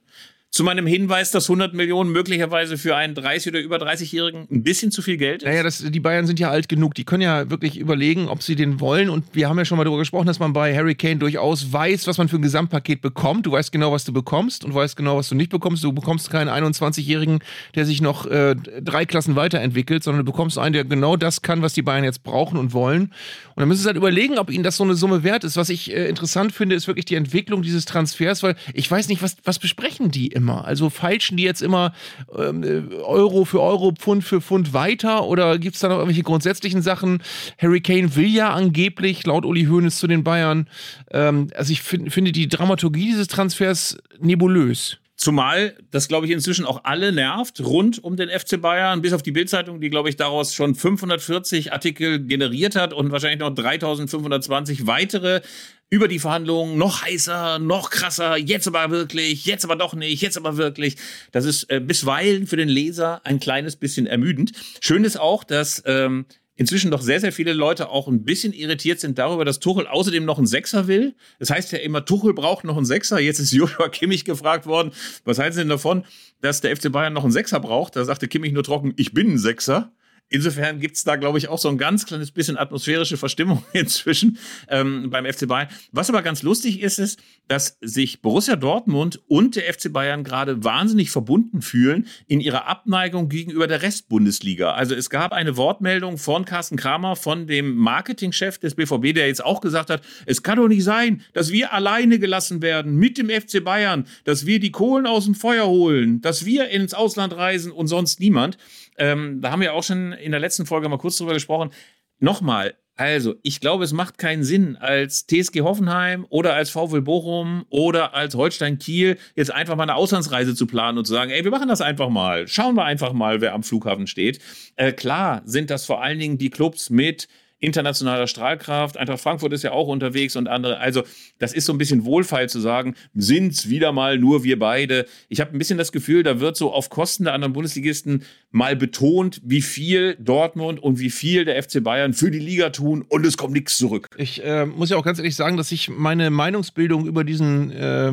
Zu meinem Hinweis, dass 100 Millionen möglicherweise für einen 30- oder über 30-Jährigen ein bisschen zu viel Geld ist? Naja, das, die Bayern sind ja alt genug. Die können ja wirklich überlegen, ob sie den wollen. Und wir haben ja schon mal darüber gesprochen, dass man bei Harry Kane durchaus weiß, was man für ein Gesamtpaket bekommt. Du weißt genau, was du bekommst und weißt genau, was du nicht bekommst. Du bekommst keinen 21-Jährigen, der sich noch äh, drei Klassen weiterentwickelt, sondern du bekommst einen, der genau das kann, was die Bayern jetzt brauchen und wollen. Und dann müssen sie halt überlegen, ob ihnen das so eine Summe wert ist. Was ich äh, interessant finde, ist wirklich die Entwicklung dieses Transfers, weil ich weiß nicht, was, was besprechen die immer? Also feilschen die jetzt immer ähm, Euro für Euro, Pfund für Pfund weiter oder gibt es da noch irgendwelche grundsätzlichen Sachen? Harry Kane will ja angeblich, laut Uli Hoeneß, zu den Bayern. Ähm, also ich find, finde die Dramaturgie dieses Transfers nebulös. Zumal das, glaube ich, inzwischen auch alle nervt, rund um den FC Bayern, bis auf die Bildzeitung, die, glaube ich, daraus schon 540 Artikel generiert hat und wahrscheinlich noch 3520 weitere über die Verhandlungen, noch heißer, noch krasser, jetzt aber wirklich, jetzt aber doch nicht, jetzt aber wirklich. Das ist äh, bisweilen für den Leser ein kleines bisschen ermüdend. Schön ist auch, dass ähm, inzwischen doch sehr, sehr viele Leute auch ein bisschen irritiert sind darüber, dass Tuchel außerdem noch einen Sechser will. Das heißt ja immer, Tuchel braucht noch einen Sechser. Jetzt ist Joshua Kimmich gefragt worden, was halten Sie denn davon, dass der FC Bayern noch einen Sechser braucht? Da sagte Kimmich nur trocken, ich bin ein Sechser. Insofern gibt es da, glaube ich, auch so ein ganz kleines bisschen atmosphärische Verstimmung inzwischen ähm, beim FC Bayern. Was aber ganz lustig ist, ist, dass sich Borussia Dortmund und der FC Bayern gerade wahnsinnig verbunden fühlen in ihrer Abneigung gegenüber der Restbundesliga. Also es gab eine Wortmeldung von Carsten Kramer, von dem Marketingchef des BVB, der jetzt auch gesagt hat, es kann doch nicht sein, dass wir alleine gelassen werden mit dem FC Bayern, dass wir die Kohlen aus dem Feuer holen, dass wir ins Ausland reisen und sonst niemand. Ähm, da haben wir auch schon in der letzten Folge mal kurz drüber gesprochen. Nochmal, also, ich glaube, es macht keinen Sinn, als TSG Hoffenheim oder als VW Bochum oder als Holstein Kiel jetzt einfach mal eine Auslandsreise zu planen und zu sagen, ey, wir machen das einfach mal. Schauen wir einfach mal, wer am Flughafen steht. Äh, klar sind das vor allen Dingen die Clubs mit internationaler Strahlkraft. Eintracht Frankfurt ist ja auch unterwegs und andere. Also, das ist so ein bisschen wohlfeil zu sagen, sind's wieder mal nur wir beide. Ich habe ein bisschen das Gefühl, da wird so auf Kosten der anderen Bundesligisten mal betont, wie viel Dortmund und wie viel der FC Bayern für die Liga tun und es kommt nichts zurück. Ich äh, muss ja auch ganz ehrlich sagen, dass ich meine Meinungsbildung über diesen äh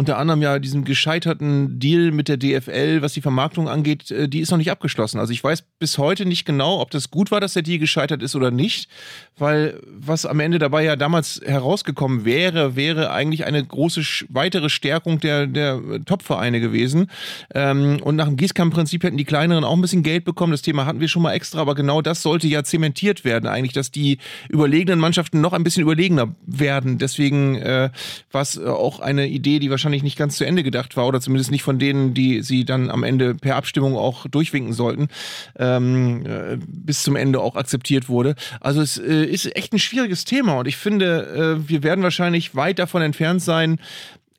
unter anderem ja diesen gescheiterten Deal mit der DFL, was die Vermarktung angeht, äh, die ist noch nicht abgeschlossen. Also ich weiß bis heute nicht genau, ob das gut war, dass der Deal gescheitert ist oder nicht, weil was am Ende dabei ja damals herausgekommen wäre, wäre eigentlich eine große weitere Stärkung der, der Top-Vereine gewesen. Ähm, und nach dem Gießkampfprinzip hätten die kleineren auch ein bisschen Geld bekommen. Das Thema hatten wir schon mal extra, aber genau das sollte ja zementiert werden, eigentlich, dass die überlegenen Mannschaften noch ein bisschen überlegener werden. Deswegen äh, war es auch eine Idee, die wahrscheinlich wahrscheinlich nicht ganz zu Ende gedacht war oder zumindest nicht von denen, die sie dann am Ende per Abstimmung auch durchwinken sollten, ähm, äh, bis zum Ende auch akzeptiert wurde. Also es äh, ist echt ein schwieriges Thema und ich finde, äh, wir werden wahrscheinlich weit davon entfernt sein,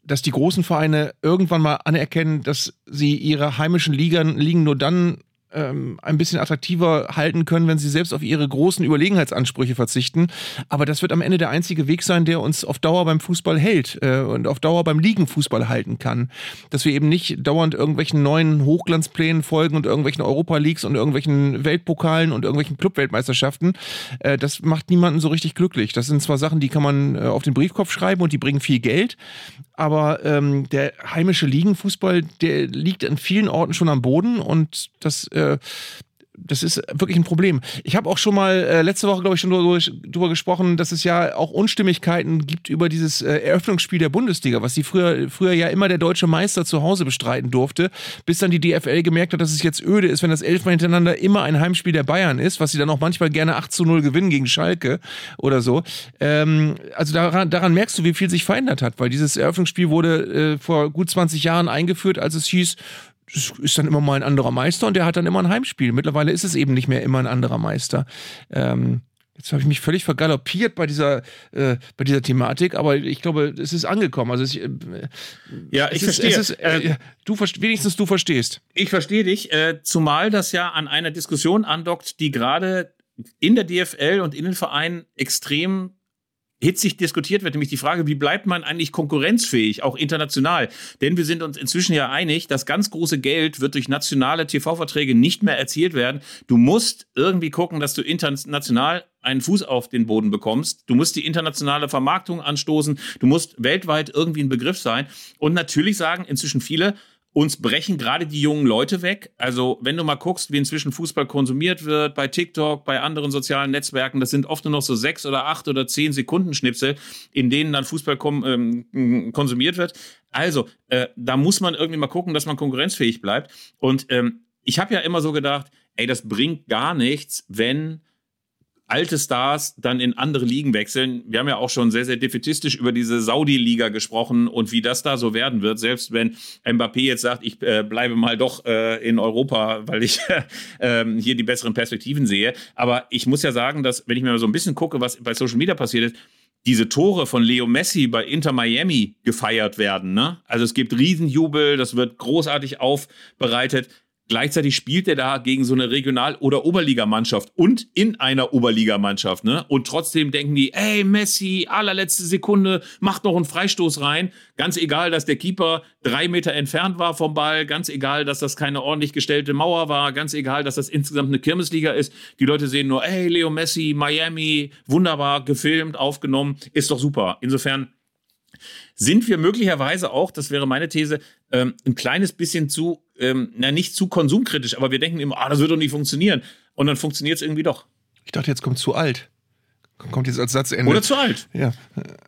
dass die großen Vereine irgendwann mal anerkennen, dass sie ihre heimischen Ligen, Ligen nur dann ähm, ein bisschen attraktiver halten können, wenn sie selbst auf ihre großen Überlegenheitsansprüche verzichten. Aber das wird am Ende der einzige Weg sein, der uns auf Dauer beim Fußball hält äh, und auf Dauer beim Ligenfußball halten kann. Dass wir eben nicht dauernd irgendwelchen neuen Hochglanzplänen folgen und irgendwelchen Europa Leagues und irgendwelchen Weltpokalen und irgendwelchen Clubweltmeisterschaften. Äh, das macht niemanden so richtig glücklich. Das sind zwar Sachen, die kann man äh, auf den Briefkopf schreiben und die bringen viel Geld, aber ähm, der heimische Ligenfußball, der liegt an vielen Orten schon am Boden und das äh, das ist wirklich ein Problem. Ich habe auch schon mal äh, letzte Woche, glaube ich, schon darüber, darüber, gesprochen, dass es ja auch Unstimmigkeiten gibt über dieses äh, Eröffnungsspiel der Bundesliga, was die früher, früher ja immer der deutsche Meister zu Hause bestreiten durfte, bis dann die DFL gemerkt hat, dass es jetzt öde ist, wenn das elfmal hintereinander immer ein Heimspiel der Bayern ist, was sie dann auch manchmal gerne 8 zu 0 gewinnen gegen Schalke oder so. Ähm, also daran, daran merkst du, wie viel sich verändert hat, weil dieses Eröffnungsspiel wurde äh, vor gut 20 Jahren eingeführt, als es hieß, ist dann immer mal ein anderer Meister und der hat dann immer ein Heimspiel. Mittlerweile ist es eben nicht mehr immer ein anderer Meister. Ähm, Jetzt habe ich mich völlig vergaloppiert bei dieser, äh, bei dieser Thematik, aber ich glaube, es ist angekommen. Also es, äh, ja, ich ist, verstehe. Ist, äh, du wenigstens du verstehst. Ich verstehe dich, äh, zumal das ja an einer Diskussion andockt, die gerade in der DFL und in den Vereinen extrem hitzig diskutiert wird, nämlich die Frage, wie bleibt man eigentlich konkurrenzfähig, auch international? Denn wir sind uns inzwischen ja einig, das ganz große Geld wird durch nationale TV-Verträge nicht mehr erzielt werden. Du musst irgendwie gucken, dass du international einen Fuß auf den Boden bekommst. Du musst die internationale Vermarktung anstoßen. Du musst weltweit irgendwie ein Begriff sein. Und natürlich sagen inzwischen viele, uns brechen gerade die jungen Leute weg. Also, wenn du mal guckst, wie inzwischen Fußball konsumiert wird, bei TikTok, bei anderen sozialen Netzwerken, das sind oft nur noch so sechs oder acht oder zehn Sekunden Schnipsel, in denen dann Fußball ähm, konsumiert wird. Also, äh, da muss man irgendwie mal gucken, dass man konkurrenzfähig bleibt. Und ähm, ich habe ja immer so gedacht, ey, das bringt gar nichts, wenn alte Stars dann in andere Ligen wechseln. Wir haben ja auch schon sehr, sehr defetistisch über diese Saudi-Liga gesprochen und wie das da so werden wird. Selbst wenn Mbappé jetzt sagt, ich äh, bleibe mal doch äh, in Europa, weil ich äh, hier die besseren Perspektiven sehe. Aber ich muss ja sagen, dass, wenn ich mir mal so ein bisschen gucke, was bei Social Media passiert ist, diese Tore von Leo Messi bei Inter Miami gefeiert werden. Ne? Also es gibt Riesenjubel, das wird großartig aufbereitet Gleichzeitig spielt er da gegen so eine Regional- oder Oberligamannschaft und in einer Oberligamannschaft, ne? Und trotzdem denken die, ey, Messi, allerletzte Sekunde, macht noch einen Freistoß rein. Ganz egal, dass der Keeper drei Meter entfernt war vom Ball, ganz egal, dass das keine ordentlich gestellte Mauer war, ganz egal, dass das insgesamt eine Kirmesliga ist. Die Leute sehen nur, ey, Leo Messi, Miami, wunderbar, gefilmt, aufgenommen, ist doch super. Insofern sind wir möglicherweise auch, das wäre meine These, ähm, ein kleines bisschen zu, ähm, na nicht zu konsumkritisch, aber wir denken immer, ah, das wird doch nicht funktionieren. Und dann funktioniert es irgendwie doch. Ich dachte, jetzt kommt zu alt. Kommt jetzt als Satzende. Oder zu alt. Ja.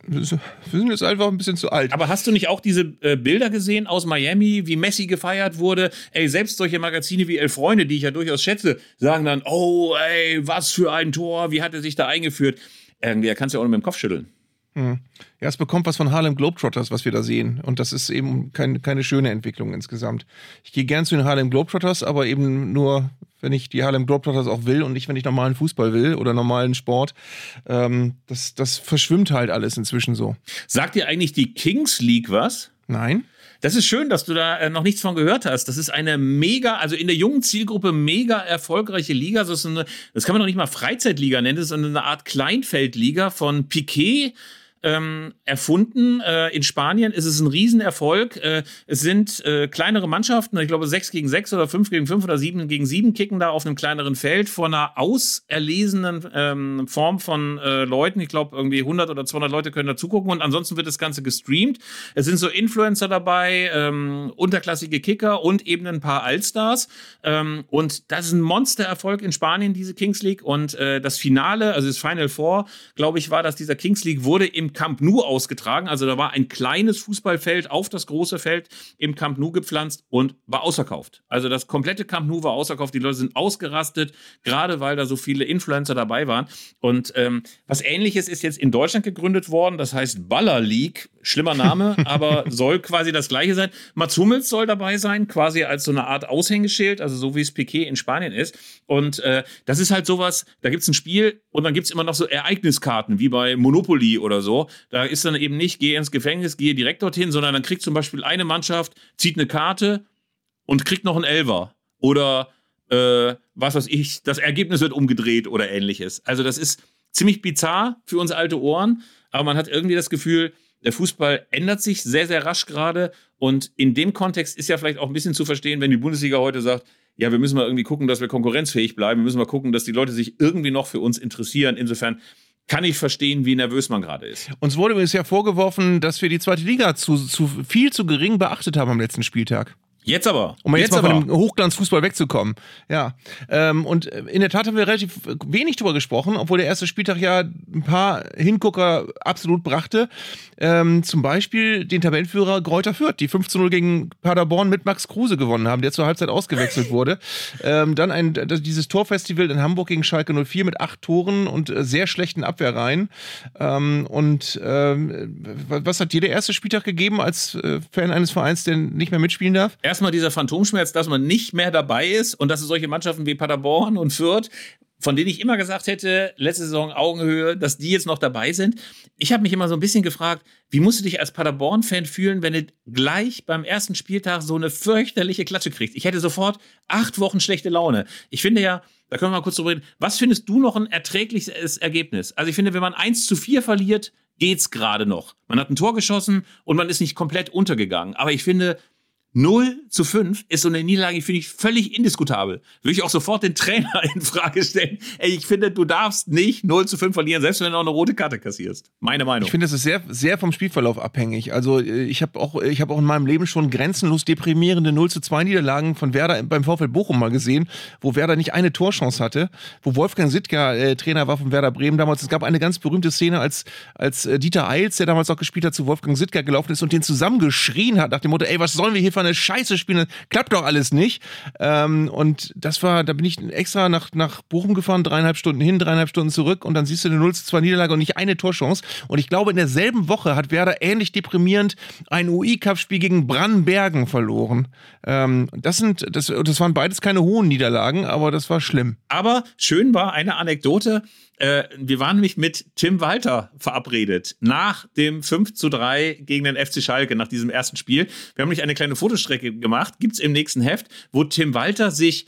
Wir sind jetzt einfach ein bisschen zu alt. Aber hast du nicht auch diese äh, Bilder gesehen aus Miami, wie Messi gefeiert wurde? Ey, selbst solche Magazine wie Elf Freunde, die ich ja durchaus schätze, sagen dann, oh, ey, was für ein Tor, wie hat er sich da eingeführt? Irgendwie, da kannst du ja auch nur mit dem Kopf schütteln. Hm. Ja, es bekommt was von Harlem Globetrotters, was wir da sehen. Und das ist eben kein, keine schöne Entwicklung insgesamt. Ich gehe gern zu den Harlem Globetrotters, aber eben nur, wenn ich die Harlem Globetrotters auch will und nicht, wenn ich normalen Fußball will oder normalen Sport. Ähm, das, das verschwimmt halt alles inzwischen so. Sagt dir eigentlich die Kings League was? Nein. Das ist schön, dass du da äh, noch nichts von gehört hast. Das ist eine mega, also in der jungen Zielgruppe mega erfolgreiche Liga. Das, ist eine, das kann man noch nicht mal Freizeitliga nennen. Das ist eine Art Kleinfeldliga von Piquet ähm, erfunden. Äh, in Spanien ist es ein Riesenerfolg. Äh, es sind äh, kleinere Mannschaften, ich glaube sechs gegen sechs oder fünf gegen fünf oder sieben gegen sieben kicken da auf einem kleineren Feld vor einer auserlesenen ähm, Form von äh, Leuten. Ich glaube irgendwie 100 oder 200 Leute können da zugucken und ansonsten wird das Ganze gestreamt. Es sind so Influencer dabei, ähm, unterklassige Kicker und eben ein paar Allstars. Ähm, und das ist ein Monstererfolg in Spanien, diese Kings League. Und äh, das Finale, also das Final Four, glaube ich, war, dass dieser Kings League wurde im Camp Nou ausgetragen. Also da war ein kleines Fußballfeld auf das große Feld im Camp Nou gepflanzt und war ausverkauft. Also das komplette Camp Nou war ausverkauft. Die Leute sind ausgerastet, gerade weil da so viele Influencer dabei waren. Und ähm, was ähnliches ist jetzt in Deutschland gegründet worden. Das heißt Baller League. Schlimmer Name, aber soll quasi das gleiche sein. Mats Hummels soll dabei sein, quasi als so eine Art Aushängeschild, also so wie es Piquet in Spanien ist. Und äh, das ist halt sowas, da gibt es ein Spiel und dann gibt es immer noch so Ereigniskarten, wie bei Monopoly oder so. Da ist dann eben nicht, gehe ins Gefängnis, gehe direkt dorthin, sondern dann kriegt zum Beispiel eine Mannschaft, zieht eine Karte und kriegt noch einen Elver. Oder äh, was weiß ich, das Ergebnis wird umgedreht oder ähnliches. Also das ist ziemlich bizarr für uns alte Ohren, aber man hat irgendwie das Gefühl, der Fußball ändert sich sehr, sehr rasch gerade. Und in dem Kontext ist ja vielleicht auch ein bisschen zu verstehen, wenn die Bundesliga heute sagt, ja, wir müssen mal irgendwie gucken, dass wir konkurrenzfähig bleiben. Wir müssen mal gucken, dass die Leute sich irgendwie noch für uns interessieren. Insofern kann ich verstehen, wie nervös man gerade ist. Uns wurde übrigens ja vorgeworfen, dass wir die zweite Liga zu, zu viel zu gering beachtet haben am letzten Spieltag. Jetzt aber. Um jetzt, jetzt mal von dem Hochglanzfußball wegzukommen. Ja. Ähm, und in der Tat haben wir relativ wenig drüber gesprochen, obwohl der erste Spieltag ja ein paar Hingucker absolut brachte. Ähm, zum Beispiel den Tabellenführer Gräuter Fürth, die 5 zu 0 gegen Paderborn mit Max Kruse gewonnen haben, der zur Halbzeit ausgewechselt wurde. Ähm, dann ein, dieses Torfestival in Hamburg gegen Schalke 04 mit acht Toren und äh, sehr schlechten Abwehrreihen. Ähm, und ähm, was hat dir der erste Spieltag gegeben als äh, Fan eines Vereins, der nicht mehr mitspielen darf? Erstmal dieser Phantomschmerz, dass man nicht mehr dabei ist und dass es solche Mannschaften wie Paderborn und Fürth, von denen ich immer gesagt hätte, letzte Saison Augenhöhe, dass die jetzt noch dabei sind. Ich habe mich immer so ein bisschen gefragt, wie musst du dich als Paderborn-Fan fühlen, wenn du gleich beim ersten Spieltag so eine fürchterliche Klatsche kriegst? Ich hätte sofort acht Wochen schlechte Laune. Ich finde ja, da können wir mal kurz drüber reden. Was findest du noch ein erträgliches Ergebnis? Also ich finde, wenn man 1 zu 4 verliert, geht's gerade noch. Man hat ein Tor geschossen und man ist nicht komplett untergegangen. Aber ich finde, 0 zu 5 ist so eine Niederlage, finde ich völlig indiskutabel. Würde ich auch sofort den Trainer in Frage stellen. Ey, ich finde, du darfst nicht 0 zu 5 verlieren, selbst wenn du auch eine rote Karte kassierst. Meine Meinung. Ich finde, das ist sehr, sehr vom Spielverlauf abhängig. Also, äh, ich habe auch, ich habe auch in meinem Leben schon grenzenlos deprimierende 0 zu 2 Niederlagen von Werder beim VfL Bochum mal gesehen, wo Werder nicht eine Torchance hatte, wo Wolfgang Sittger äh, Trainer war von Werder Bremen damals. Es gab eine ganz berühmte Szene, als, als äh, Dieter Eils, der damals auch gespielt hat, zu Wolfgang Sittger gelaufen ist und den zusammengeschrien hat nach dem Motto, ey, was sollen wir hier eine Scheiße spielen, klappt doch alles nicht. Ähm, und das war, da bin ich extra nach, nach Bochum gefahren, dreieinhalb Stunden hin, dreieinhalb Stunden zurück und dann siehst du eine 0 zu 2 Niederlage und nicht eine Torchance. Und ich glaube, in derselben Woche hat Werder ähnlich deprimierend ein UI-Cup-Spiel gegen Brannbergen verloren. Ähm, das sind, das, das waren beides keine hohen Niederlagen, aber das war schlimm. Aber schön war eine Anekdote, Äh, wir waren nämlich mit Tim Walter verabredet nach dem 5 zu 3 gegen den FC Schalke, nach diesem ersten Spiel. Wir haben nämlich eine kleine Fotostrecke gemacht, gibt's im nächsten Heft, wo Tim Walter sich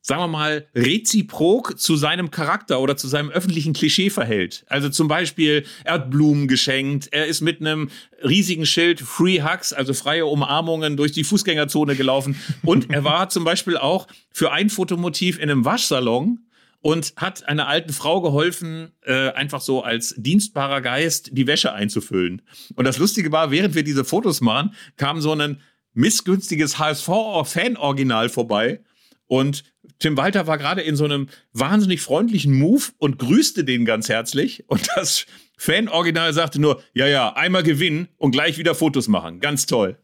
sagen wir mal, reziprok zu seinem Charakter oder zu seinem öffentlichen Klischee verhält. Also zum Beispiel, er hat Blumen geschenkt, er ist mit einem riesigen Schild Free Hugs, also freie Umarmungen durch die Fußgängerzone gelaufen. Und er war zum Beispiel auch für ein Fotomotiv in einem Waschsalon und hat einer alten Frau geholfen, äh, einfach so als dienstbarer Geist die Wäsche einzufüllen. Und das Lustige war, während wir diese Fotos machen, kam so ein missgünstiges HSV-Fan-Original vorbei und Tim Walter war gerade in so einem wahnsinnig freundlichen Move und grüßte den ganz herzlich. Und das Fan-Original sagte nur, ja, ja, einmal gewinnen und gleich wieder Fotos machen. Ganz toll.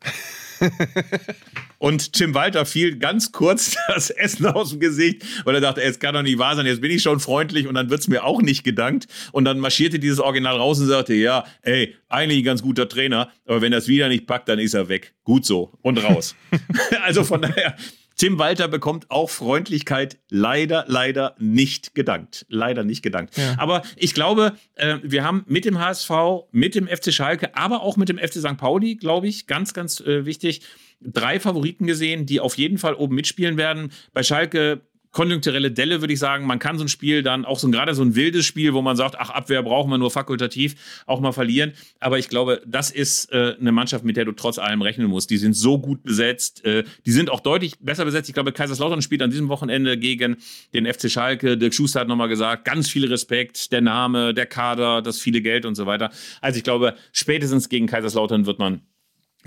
und Tim Walter fiel ganz kurz das Essen aus dem Gesicht, weil er dachte, es kann doch nicht wahr sein, jetzt bin ich schon freundlich und dann wird's mir auch nicht gedankt. Und dann marschierte dieses Original raus und sagte, ja, ey, eigentlich ein ganz guter Trainer, aber wenn er es wieder nicht packt, dann ist er weg. Gut so. Und raus. also von daher, Tim Walter bekommt auch Freundlichkeit leider, leider nicht gedankt. Leider nicht gedankt. Ja. Aber ich glaube, äh, wir haben mit dem HSV, mit dem FC Schalke, aber auch mit dem FC St. Pauli, glaube ich, ganz, ganz äh, wichtig, drei Favoriten gesehen, die auf jeden Fall oben mitspielen werden. Bei Schalke konjunkturelle Delle, würde ich sagen. Man kann so ein Spiel dann auch so gerade so ein wildes Spiel, wo man sagt, ach, Abwehr brauchen wir nur fakultativ, auch mal verlieren. Aber ich glaube, das ist äh, eine Mannschaft, mit der du trotz allem rechnen musst. Die sind so gut besetzt. Äh, die sind auch deutlich besser besetzt. Ich glaube, Kaiserslautern spielt an diesem Wochenende gegen den FC Schalke. Dirk Schuster hat nochmal gesagt, ganz viel Respekt, der Name, der Kader, das viele Geld und so weiter. Also ich glaube, spätestens gegen Kaiserslautern wird man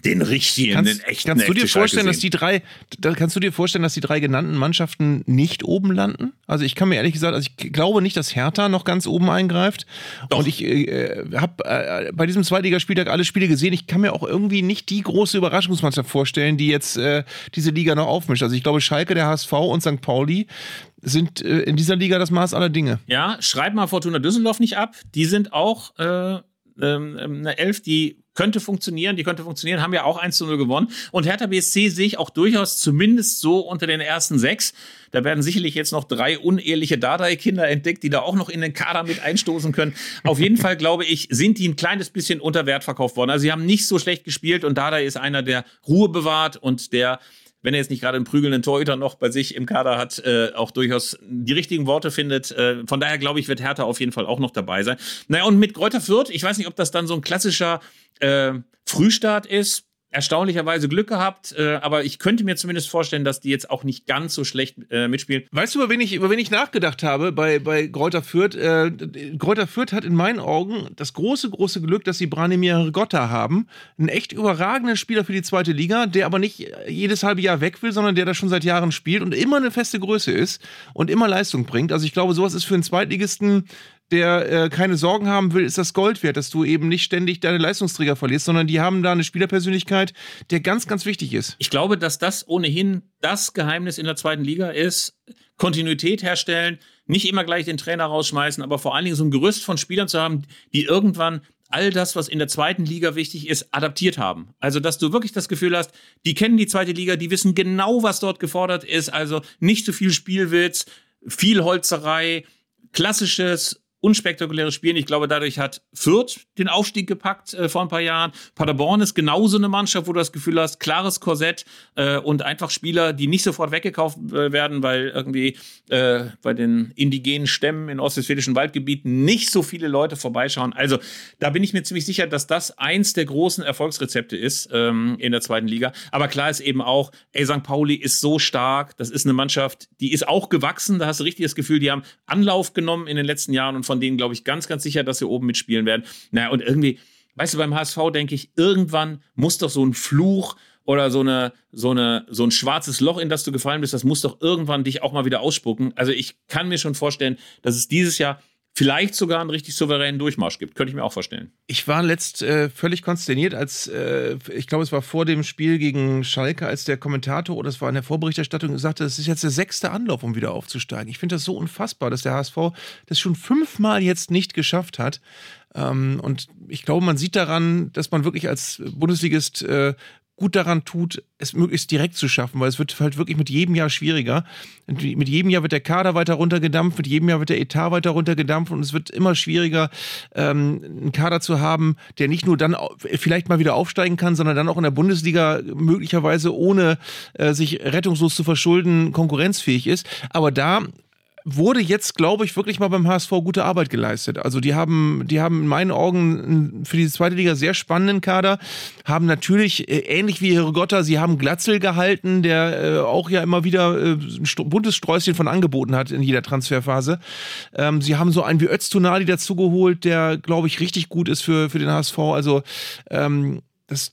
den richtigen, kannst, den echten. Kannst du dir vorstellen, dass die drei, da kannst du dir vorstellen, dass die drei genannten Mannschaften nicht oben landen? Also ich kann mir ehrlich gesagt, also ich glaube nicht, dass Hertha noch ganz oben eingreift. Doch. Und ich äh, habe äh, bei diesem Zweitligaspieltag alle Spiele gesehen. Ich kann mir auch irgendwie nicht die große Überraschungsmannschaft vorstellen, die jetzt äh, diese Liga noch aufmischt. Also ich glaube, Schalke, der HSV und St. Pauli sind äh, in dieser Liga das Maß aller Dinge. Ja, schreib mal Fortuna Düsseldorf nicht ab. Die sind auch äh, ähm, eine Elf, die könnte funktionieren, die könnte funktionieren, haben ja auch 1 zu 0 gewonnen. Und Hertha BSC sehe ich auch durchaus zumindest so unter den ersten sechs. Da werden sicherlich jetzt noch drei uneheliche Dardai-Kinder entdeckt, die da auch noch in den Kader mit einstoßen können. Auf jeden Fall, glaube ich, sind die ein kleines bisschen unter Wert verkauft worden. Also sie haben nicht so schlecht gespielt und Dardai ist einer, der Ruhe bewahrt und der wenn er jetzt nicht gerade einen prügelnden Torhüter noch bei sich im Kader hat, äh, auch durchaus die richtigen Worte findet. Äh, von daher glaube ich, wird Hertha auf jeden Fall auch noch dabei sein. Naja, und mit Kräuter Fürth, ich weiß nicht, ob das dann so ein klassischer äh, Frühstart ist erstaunlicherweise Glück gehabt, äh, aber ich könnte mir zumindest vorstellen, dass die jetzt auch nicht ganz so schlecht äh, mitspielen. Weißt du, über wen ich, über wen ich nachgedacht habe bei, bei Kräuter Fürth? Äh, Kräuter Fürth hat in meinen Augen das große, große Glück, dass sie Branimir Rigotta haben. Einen echt überragenden Spieler für die zweite Liga, der aber nicht jedes halbe Jahr weg will, sondern der da schon seit Jahren spielt und immer eine feste Größe ist und immer Leistung bringt. Also ich glaube, sowas ist für einen Zweitligisten der äh, keine Sorgen haben will, ist das Gold wert, dass du eben nicht ständig deine Leistungsträger verlierst, sondern die haben da eine Spielerpersönlichkeit, der ganz, ganz wichtig ist. Ich glaube, dass das ohnehin das Geheimnis in der zweiten Liga ist. Kontinuität herstellen, nicht immer gleich den Trainer rausschmeißen, aber vor allen Dingen so ein Gerüst von Spielern zu haben, die irgendwann all das, was in der zweiten Liga wichtig ist, adaptiert haben. Also, dass du wirklich das Gefühl hast, die kennen die zweite Liga, die wissen genau, was dort gefordert ist. Also nicht zu so viel Spielwitz, viel Holzerei, klassisches unspektakuläres Spielen. Ich glaube, dadurch hat Fürth den Aufstieg gepackt äh, vor ein paar Jahren. Paderborn ist genauso eine Mannschaft, wo du das Gefühl hast, klares Korsett äh, und einfach Spieler, die nicht sofort weggekauft äh, werden, weil irgendwie äh, bei den indigenen Stämmen in ostwestfälischen Waldgebieten nicht so viele Leute vorbeischauen. Also da bin ich mir ziemlich sicher, dass das eins der großen Erfolgsrezepte ist ähm, in der zweiten Liga. Aber klar ist eben auch, ey, St. Pauli ist so stark. Das ist eine Mannschaft, die ist auch gewachsen. Da hast du richtig das Gefühl, die haben Anlauf genommen in den letzten Jahren und von denen glaube ich ganz, ganz sicher, dass sie oben mitspielen werden. Naja, und irgendwie, weißt du, beim HSV denke ich, irgendwann muss doch so ein Fluch oder so eine, so eine, so ein schwarzes Loch, in das du gefallen bist, das muss doch irgendwann dich auch mal wieder ausspucken. Also ich kann mir schon vorstellen, dass es dieses Jahr vielleicht sogar einen richtig souveränen Durchmarsch gibt. Könnte ich mir auch vorstellen. Ich war letzt äh, völlig konsterniert, als äh, ich glaube, es war vor dem Spiel gegen Schalke, als der Kommentator oder es war in der Vorberichterstattung sagte, es ist jetzt der sechste Anlauf, um wieder aufzusteigen. Ich finde das so unfassbar, dass der HSV das schon fünfmal jetzt nicht geschafft hat. Ähm, und ich glaube, man sieht daran, dass man wirklich als Bundesligist äh, gut daran tut, es möglichst direkt zu schaffen, weil es wird halt wirklich mit jedem Jahr schwieriger. Und mit jedem Jahr wird der Kader weiter runtergedampft, mit jedem Jahr wird der Etat weiter runtergedampft und es wird immer schwieriger, ähm, einen Kader zu haben, der nicht nur dann vielleicht mal wieder aufsteigen kann, sondern dann auch in der Bundesliga möglicherweise ohne äh, sich rettungslos zu verschulden konkurrenzfähig ist. Aber da wurde jetzt, glaube ich, wirklich mal beim HSV gute Arbeit geleistet. Also die haben, die haben in meinen Augen für die zweite Liga sehr spannenden Kader, haben natürlich äh, ähnlich wie Ihre Gotter, sie haben Glatzel gehalten, der äh, auch ja immer wieder äh, ein buntes Sträußchen von Angeboten hat in jeder Transferphase. Ähm, sie haben so einen wie Öztunali dazugeholt, der, glaube ich, richtig gut ist für, für den HSV. Also ähm, das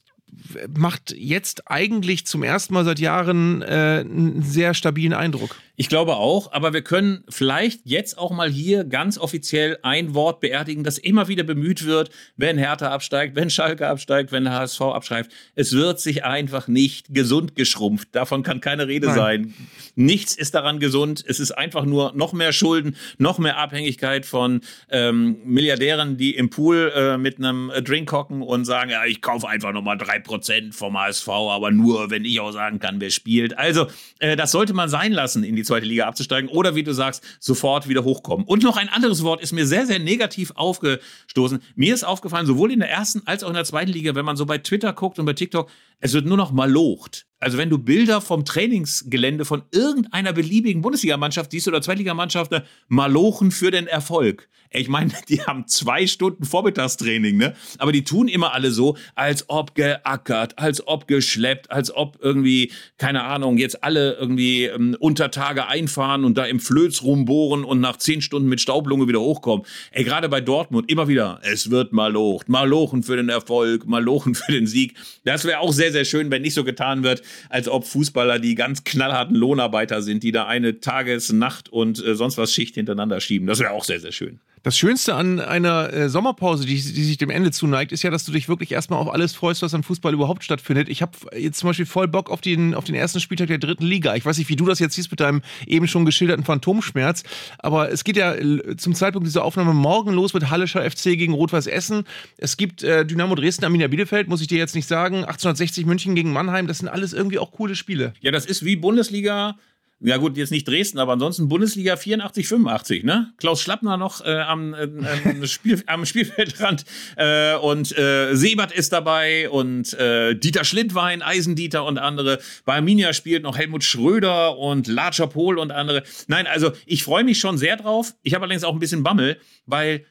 macht jetzt eigentlich zum ersten Mal seit Jahren äh, einen sehr stabilen Eindruck. Ich glaube auch, aber wir können vielleicht jetzt auch mal hier ganz offiziell ein Wort beerdigen, das immer wieder bemüht wird, wenn Hertha absteigt, wenn Schalke absteigt, wenn der HSV abschreibt. Es wird sich einfach nicht gesund geschrumpft. Davon kann keine Rede Nein. sein. Nichts ist daran gesund. Es ist einfach nur noch mehr Schulden, noch mehr Abhängigkeit von ähm, Milliardären, die im Pool äh, mit einem Drink hocken und sagen, ja, ich kaufe einfach nochmal drei Prozent vom HSV, aber nur, wenn ich auch sagen kann, wer spielt. Also, äh, das sollte man sein lassen in die die zweite Liga abzusteigen oder wie du sagst, sofort wieder hochkommen. Und noch ein anderes Wort ist mir sehr, sehr negativ aufgestoßen. Mir ist aufgefallen, sowohl in der ersten als auch in der zweiten Liga, wenn man so bei Twitter guckt und bei TikTok, es wird nur noch malocht. Also wenn du Bilder vom Trainingsgelände von irgendeiner beliebigen Bundesligamannschaft siehst oder Zweitligamannschaft, ne, malochen für den Erfolg. Ich meine, die haben zwei Stunden Vormittagstraining, ne? Aber die tun immer alle so, als ob geackert, als ob geschleppt, als ob irgendwie, keine Ahnung, jetzt alle irgendwie ähm, unter Tage einfahren und da im Flöz rumbohren und nach zehn Stunden mit Staublunge wieder hochkommen. Ey, gerade bei Dortmund immer wieder, es wird malocht, malochen für den Erfolg, malochen für den Sieg. Das wäre auch sehr, sehr schön, wenn nicht so getan wird, als ob Fußballer die ganz knallharten Lohnarbeiter sind, die da eine Tages-, Nacht- und äh, sonst was Schicht hintereinander schieben. Das wäre auch sehr, sehr schön. Das Schönste an einer äh, Sommerpause, die, die, sich dem Ende zuneigt, ist ja, dass du dich wirklich erstmal auf alles freust, was an Fußball überhaupt stattfindet. Ich habe jetzt zum Beispiel voll Bock auf den, auf den ersten Spieltag der dritten Liga. Ich weiß nicht, wie du das jetzt siehst mit deinem eben schon geschilderten Phantomschmerz, aber es geht ja äh, zum Zeitpunkt dieser Aufnahme morgen los mit Hallischer FC gegen Rot-Weiß Essen. Es gibt äh, Dynamo Dresden, Arminia Bielefeld, muss ich dir jetzt nicht sagen. 1860 München gegen Mannheim, das sind alles irgendwie auch coole Spiele. Ja, das ist wie Bundesliga ja gut, jetzt nicht Dresden, aber ansonsten Bundesliga 84, 85, ne? Klaus Schlappner noch äh, am, äh, Spiel, am Spielfeldrand äh, und äh, Sebert ist dabei und äh, Dieter Schlindwein, Eisendieter und andere. Bei Arminia spielt noch Helmut Schröder und Larcher Pohl und andere. Nein, also ich freue mich schon sehr drauf. Ich habe allerdings auch ein bisschen Bammel, weil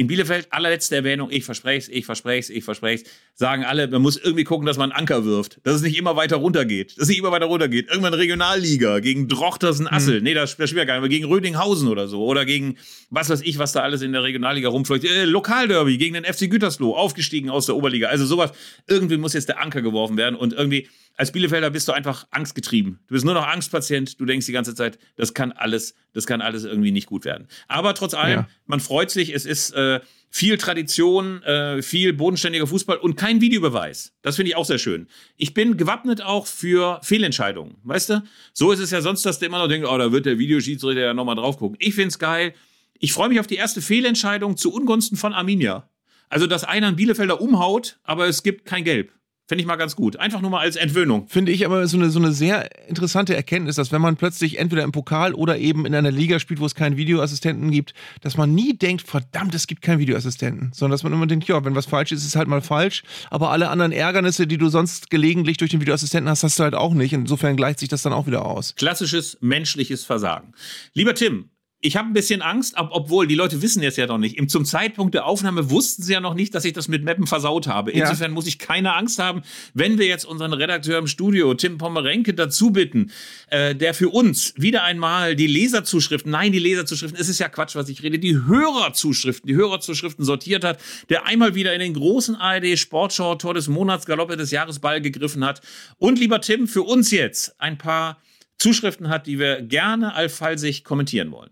in Bielefeld, allerletzte Erwähnung, ich verspreche es, ich verspreche es, ich verspreche es, sagen alle, man muss irgendwie gucken, dass man einen Anker wirft, dass es nicht immer weiter runtergeht, dass es nicht immer weiter runtergeht. Irgendwann Regionalliga gegen Drochtersen Assel, mhm. nee, das, das spielt ja gar nicht, aber gegen Rödinghausen oder so oder gegen was weiß ich, was da alles in der Regionalliga rumfleucht. Äh, Lokalderby gegen den FC Gütersloh, aufgestiegen aus der Oberliga. Also sowas, irgendwie muss jetzt der Anker geworfen werden und irgendwie als Bielefelder bist du einfach angstgetrieben. Du bist nur noch Angstpatient. Du denkst die ganze Zeit, das kann alles, das kann alles irgendwie nicht gut werden. Aber trotz allem, ja. man freut sich. Es ist äh, viel Tradition, äh, viel bodenständiger Fußball und kein Videobeweis. Das finde ich auch sehr schön. Ich bin gewappnet auch für Fehlentscheidungen. Weißt du? So ist es ja sonst, dass du immer noch denkst, oh, da wird der Videoschiedsrichter ja nochmal drauf gucken. Ich finde es geil. Ich freue mich auf die erste Fehlentscheidung zu Ungunsten von Arminia. Also, dass einer einen Bielefelder umhaut, aber es gibt kein Gelb. Finde ich mal ganz gut. Einfach nur mal als Entwöhnung. Finde ich aber so eine, so eine sehr interessante Erkenntnis, dass wenn man plötzlich entweder im Pokal oder eben in einer Liga spielt, wo es keinen Videoassistenten gibt, dass man nie denkt, verdammt, es gibt keinen Videoassistenten. Sondern dass man immer denkt, ja, wenn was falsch ist, ist es halt mal falsch. Aber alle anderen Ärgernisse, die du sonst gelegentlich durch den Videoassistenten hast, hast du halt auch nicht. Insofern gleicht sich das dann auch wieder aus. Klassisches menschliches Versagen. Lieber Tim, ich habe ein bisschen Angst, ob, obwohl die Leute wissen jetzt ja noch nicht. Im, zum Zeitpunkt der Aufnahme wussten sie ja noch nicht, dass ich das mit Mappen versaut habe. Insofern ja. muss ich keine Angst haben, wenn wir jetzt unseren Redakteur im Studio, Tim Pommerenke, dazu bitten, äh, der für uns wieder einmal die Leserzuschriften, nein, die Leserzuschriften, es ist ja Quatsch, was ich rede, die Hörerzuschriften, die Hörerzuschriften sortiert hat, der einmal wieder in den großen ARD Sportschau Tor des Monats, Galoppe des Jahres Ball gegriffen hat. Und lieber Tim, für uns jetzt ein paar Zuschriften hat, die wir gerne allfallsig kommentieren wollen.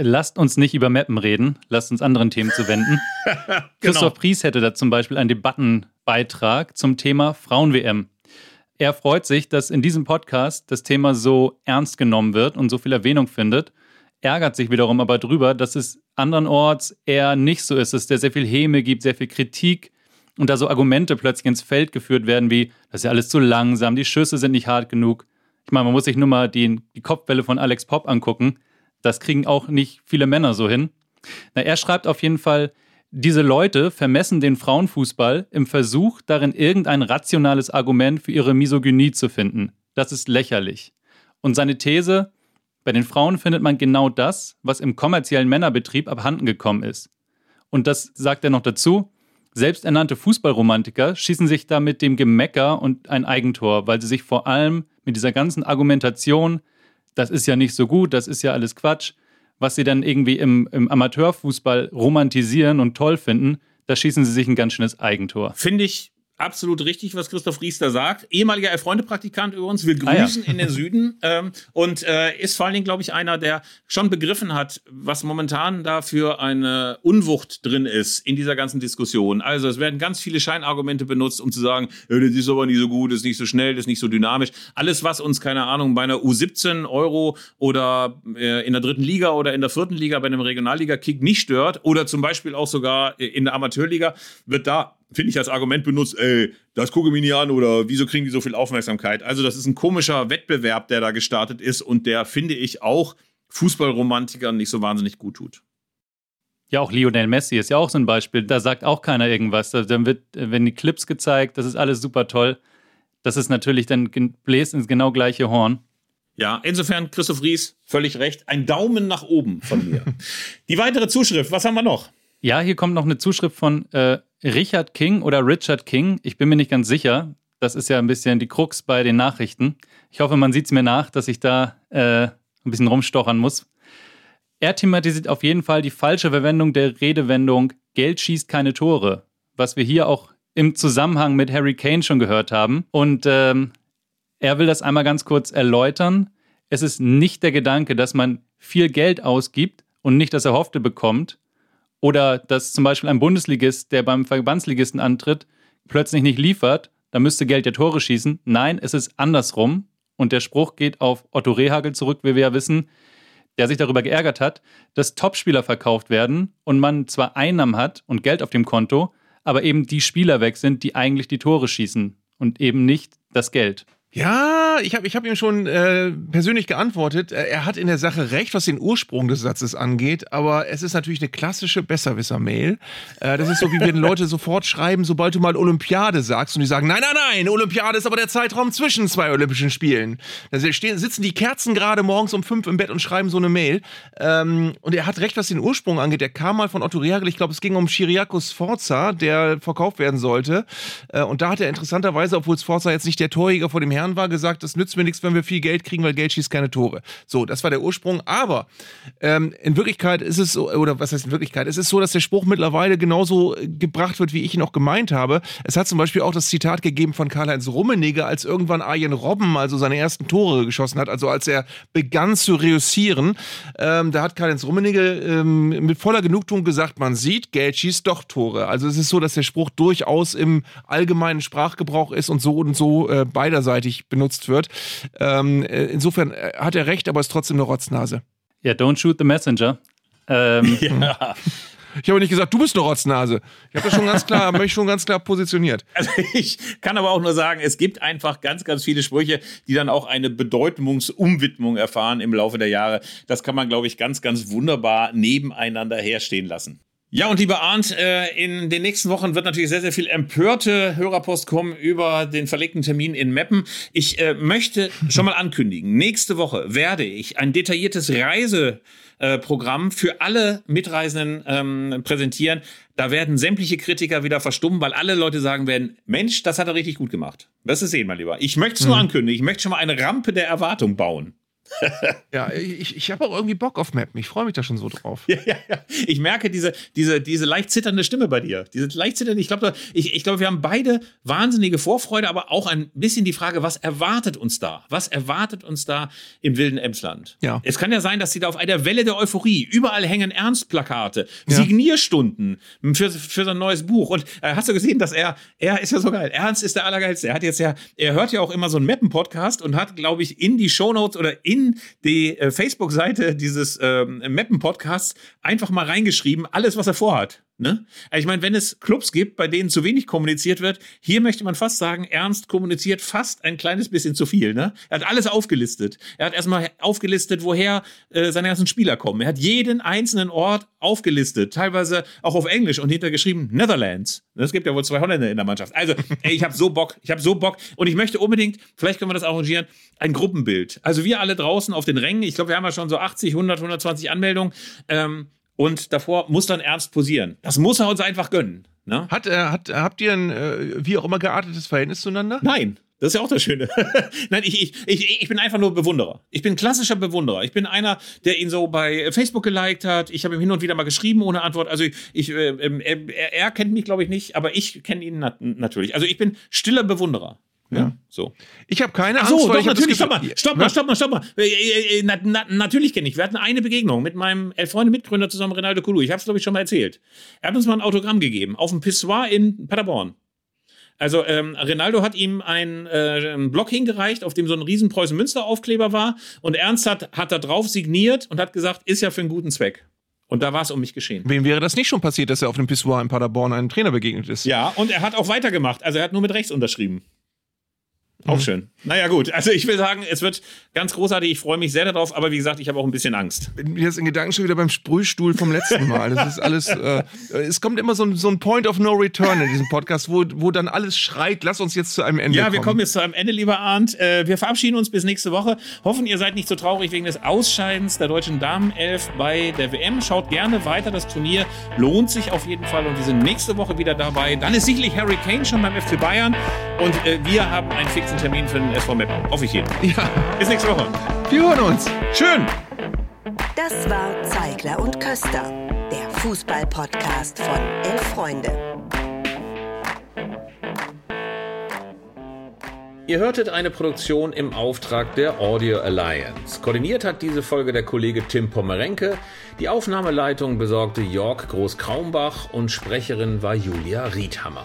Lasst uns nicht über Mappen reden, lasst uns anderen Themen zuwenden. genau. Christoph Pries hätte da zum Beispiel einen Debattenbeitrag zum Thema Frauen-WM. Er freut sich, dass in diesem Podcast das Thema so ernst genommen wird und so viel Erwähnung findet, ärgert sich wiederum aber drüber, dass es andernorts eher nicht so ist, dass es sehr viel Häme gibt, sehr viel Kritik und da so Argumente plötzlich ins Feld geführt werden wie, das ist ja alles zu langsam, die Schüsse sind nicht hart genug. Ich meine, man muss sich nur mal die, die Kopfwelle von Alex Pop angucken. Das kriegen auch nicht viele Männer so hin. Na, er schreibt auf jeden Fall, diese Leute vermessen den Frauenfußball im Versuch, darin irgendein rationales Argument für ihre Misogynie zu finden. Das ist lächerlich. Und seine These, bei den Frauen findet man genau das, was im kommerziellen Männerbetrieb abhanden gekommen ist. Und das sagt er noch dazu, selbsternannte Fußballromantiker schießen sich da mit dem Gemecker und ein Eigentor, weil sie sich vor allem mit dieser ganzen Argumentation, das ist ja nicht so gut, das ist ja alles Quatsch, was sie dann irgendwie im, im Amateurfußball romantisieren und toll finden, da schießen sie sich ein ganz schönes Eigentor. Finde ich absolut richtig, was Christoph Riester sagt. Ehemaliger Freunde-Praktikant übrigens, will grüßen ah, ja. in den Süden ähm, und äh, ist vor allen Dingen, glaube ich, einer, der schon begriffen hat, was momentan da für eine Unwucht drin ist in dieser ganzen Diskussion. Also es werden ganz viele Scheinargumente benutzt, um zu sagen, das ist aber nicht so gut, das ist nicht so schnell, das ist nicht so dynamisch. Alles, was uns, keine Ahnung, bei einer U17 Euro oder äh, in der dritten Liga oder in der vierten Liga bei einem Regionalliga-Kick nicht stört oder zum Beispiel auch sogar in der Amateurliga, wird da finde ich, als Argument benutzt, ey, das gucke ich mir nie an oder wieso kriegen die so viel Aufmerksamkeit? Also, das ist ein komischer Wettbewerb, der da gestartet ist und der, finde ich, auch Fußballromantikern nicht so wahnsinnig gut tut. Ja, auch Lionel Messi ist ja auch so ein Beispiel. Da sagt auch keiner irgendwas. Dann wird, wenn die Clips gezeigt, das ist alles super toll. Das ist natürlich dann bläst ins genau gleiche Horn. Ja, insofern, Christoph Ries, völlig recht. Ein Daumen nach oben von mir. die weitere Zuschrift, was haben wir noch? Ja, hier kommt noch eine Zuschrift von äh, Richard King oder Richard King. Ich bin mir nicht ganz sicher. Das ist ja ein bisschen die Krux bei den Nachrichten. Ich hoffe, man sieht es mir nach, dass ich da äh, ein bisschen rumstochern muss. Er thematisiert auf jeden Fall die falsche Verwendung der Redewendung Geld schießt keine Tore, was wir hier auch im Zusammenhang mit Harry Kane schon gehört haben. Und ähm, er will das einmal ganz kurz erläutern. Es ist nicht der Gedanke, dass man viel Geld ausgibt und nicht das Erhoffte bekommt, oder dass zum Beispiel ein Bundesligist, der beim Verbandsligisten antritt, plötzlich nicht liefert, dann müsste Geld ja Tore schießen. Nein, es ist andersrum. Und der Spruch geht auf Otto Rehagel zurück, wie wir ja wissen, der sich darüber geärgert hat, dass Topspieler verkauft werden und man zwar Einnahmen hat und Geld auf dem Konto, aber eben die Spieler weg sind, die eigentlich die Tore schießen und eben nicht das Geld. Ja, ich habe ich hab ihm schon äh, persönlich geantwortet. Äh, er hat in der Sache recht, was den Ursprung des Satzes angeht, aber es ist natürlich eine klassische Besserwisser-Mail. Äh, das ist so, wie wenn Leute sofort schreiben, sobald du mal Olympiade sagst und die sagen, nein, nein, nein, Olympiade ist aber der Zeitraum zwischen zwei Olympischen Spielen. Da stehen, sitzen die Kerzen gerade morgens um fünf im Bett und schreiben so eine Mail. Ähm, und er hat recht, was den Ursprung angeht. Der kam mal von Otto Rehagel, ich glaube, es ging um Chiriakos Forza, der verkauft werden sollte. Äh, und da hat er interessanterweise, obwohl Sforza jetzt nicht der Torjäger vor dem Herrn war, gesagt, das nützt mir nichts, wenn wir viel Geld kriegen, weil Geld schießt keine Tore. So, das war der Ursprung. Aber ähm, in Wirklichkeit ist es so, oder was heißt in Wirklichkeit? Es ist so, dass der Spruch mittlerweile genauso äh, gebracht wird, wie ich ihn auch gemeint habe. Es hat zum Beispiel auch das Zitat gegeben von Karl-Heinz Rummenigge, als irgendwann Arjen Robben also seine ersten Tore geschossen hat, also als er begann zu reüssieren. Ähm, da hat Karl-Heinz Rummenigge ähm, mit voller Genugtuung gesagt, man sieht, Geld schießt doch Tore. Also es ist so, dass der Spruch durchaus im allgemeinen Sprachgebrauch ist und so und so äh, beiderseitig anderweitig benutzt wird. Ähm, äh, insofern äh, hat er recht, aber ist trotzdem eine Rotznase. Ja, don't shoot the messenger. Ähm, ja. Ich habe nicht gesagt, du bist eine Rotznase. Ich habe das schon ganz klar, mich schon ganz klar positioniert. Also ich kann aber auch nur sagen, es gibt einfach ganz, ganz viele Sprüche, die dann auch eine Bedeutungsumwidmung erfahren im Laufe der Jahre. Das kann man, glaube ich, ganz, ganz wunderbar nebeneinander herstehen lassen. Ja, und lieber Arndt, äh, in den nächsten Wochen wird natürlich sehr, sehr viel empörte Hörerpost kommen über den verlegten Termin in Meppen. Ich äh, möchte schon mal ankündigen, nächste Woche werde ich ein detailliertes Reiseprogramm für alle Mitreisenden ähm, präsentieren. Da werden sämtliche Kritiker wieder verstummen, weil alle Leute sagen werden, Mensch, das hat er richtig gut gemacht. Das ist sehen, mein Lieber. Ich möchte es nur mhm. ankündigen. Ich möchte schon mal eine Rampe der Erwartung bauen. Ja, ich, ich habe auch irgendwie Bock auf Mappen. Ich freue mich da schon so drauf. Ja, ja, ja. Ich merke diese, diese, diese leicht zitternde Stimme bei dir. Diese leicht zitternde, ich glaube, ich, ich glaube, wir haben beide wahnsinnige Vorfreude, aber auch ein bisschen die Frage, was erwartet uns da? Was erwartet uns da im wilden Emsland? Ja. Es kann ja sein, dass sie da auf einer Welle der Euphorie, überall hängen Ernstplakate, ja. Signierstunden für, für sein neues Buch. Und äh, hast du gesehen, dass er, er ist ja so geil. Ernst ist der Allergeilste. Er hat jetzt ja, er hört ja auch immer so einen Mappen-Podcast und hat, glaube ich, in die Shownotes oder in in die äh, Facebook-Seite dieses ähm, Mappen-Podcasts einfach mal reingeschrieben, alles, was er vorhat. Ne? Also ich meine, wenn es Clubs gibt, bei denen zu wenig kommuniziert wird, hier möchte man fast sagen, Ernst kommuniziert fast ein kleines bisschen zu viel. Ne? Er hat alles aufgelistet. Er hat erstmal aufgelistet, woher äh, seine ganzen Spieler kommen. Er hat jeden einzelnen Ort aufgelistet, teilweise auch auf Englisch und hintergeschrieben Netherlands. Es gibt ja wohl zwei Holländer in der Mannschaft. Also, ey, ich habe so Bock, ich habe so Bock und ich möchte unbedingt, vielleicht können wir das arrangieren, ein Gruppenbild. Also wir alle draußen auf den Rängen, ich glaube, wir haben ja schon so 80, 100, 120 Anmeldungen. Ähm, und davor muss dann ernst posieren. Das muss er uns einfach gönnen. Ne? Hat, äh, hat, habt ihr ein, äh, wie auch immer, geartetes Verhältnis zueinander? Nein. Das ist ja auch das Schöne. Nein, ich, ich, ich, ich bin einfach nur Bewunderer. Ich bin klassischer Bewunderer. Ich bin einer, der ihn so bei Facebook geliked hat. Ich habe ihm hin und wieder mal geschrieben ohne Antwort. Also ich, äh, äh, er, er, kennt mich, glaube ich, nicht, aber ich kenne ihn nat natürlich. Also ich bin stiller Bewunderer. Ja, so. Ich habe keine Ach so, Angst, doch, natürlich. Stopp mal, stopp mal, stopp mal, stopp mal. Äh, äh, äh, na, na, natürlich kenne ich. Wir hatten eine Begegnung mit meinem Elf-Freunde-Mitgründer zusammen, Renaldo Kulu. Ich habe es, glaube ich, schon mal erzählt. Er hat uns mal ein Autogramm gegeben auf dem Pissoir in Paderborn. Also ähm, Rinaldo hat ihm einen, äh, einen Block hingereicht, auf dem so ein riesen Preußen-Münster-Aufkleber war. Und Ernst hat, hat da drauf signiert und hat gesagt, ist ja für einen guten Zweck. Und da war es um mich geschehen. Wem wäre das nicht schon passiert, dass er auf dem Pissoir in Paderborn einem Trainer begegnet ist? Ja, und er hat auch weitergemacht. Also er hat nur mit rechts unterschrieben. Auch mhm. schön. Naja, gut. Also ich will sagen, es wird ganz großartig. Ich freue mich sehr darauf, aber wie gesagt, ich habe auch ein bisschen Angst. Mir ist in Gedanken schon wieder beim Sprühstuhl vom letzten Mal. Das ist alles. Äh, es kommt immer so ein, so ein Point of No Return in diesem Podcast, wo, wo dann alles schreit, lass uns jetzt zu einem Ende kommen. Ja, wir kommen jetzt zu einem Ende, lieber Arndt. Äh, wir verabschieden uns bis nächste Woche. Hoffen, ihr seid nicht so traurig wegen des Ausscheidens der deutschen Damenelf bei der WM. Schaut gerne weiter. Das Turnier lohnt sich auf jeden Fall und wir sind nächste Woche wieder dabei. Dann ist sicherlich Harry Kane schon beim FC Bayern und äh, wir haben einen fixen Termin für den SV Meppen. Hoffe ich jeden. Ja. Bis nächste Woche. Wir hören uns. Schön. Das war Zeigler und Köster, der Fußball-Podcast von Elf Freunde. Ihr hörtet eine Produktion im Auftrag der Audio Alliance. Koordiniert hat diese Folge der Kollege Tim Pommerenke. Die Aufnahmeleitung besorgte Jörg Groß-Kraumbach und Sprecherin war Julia Riedhammer.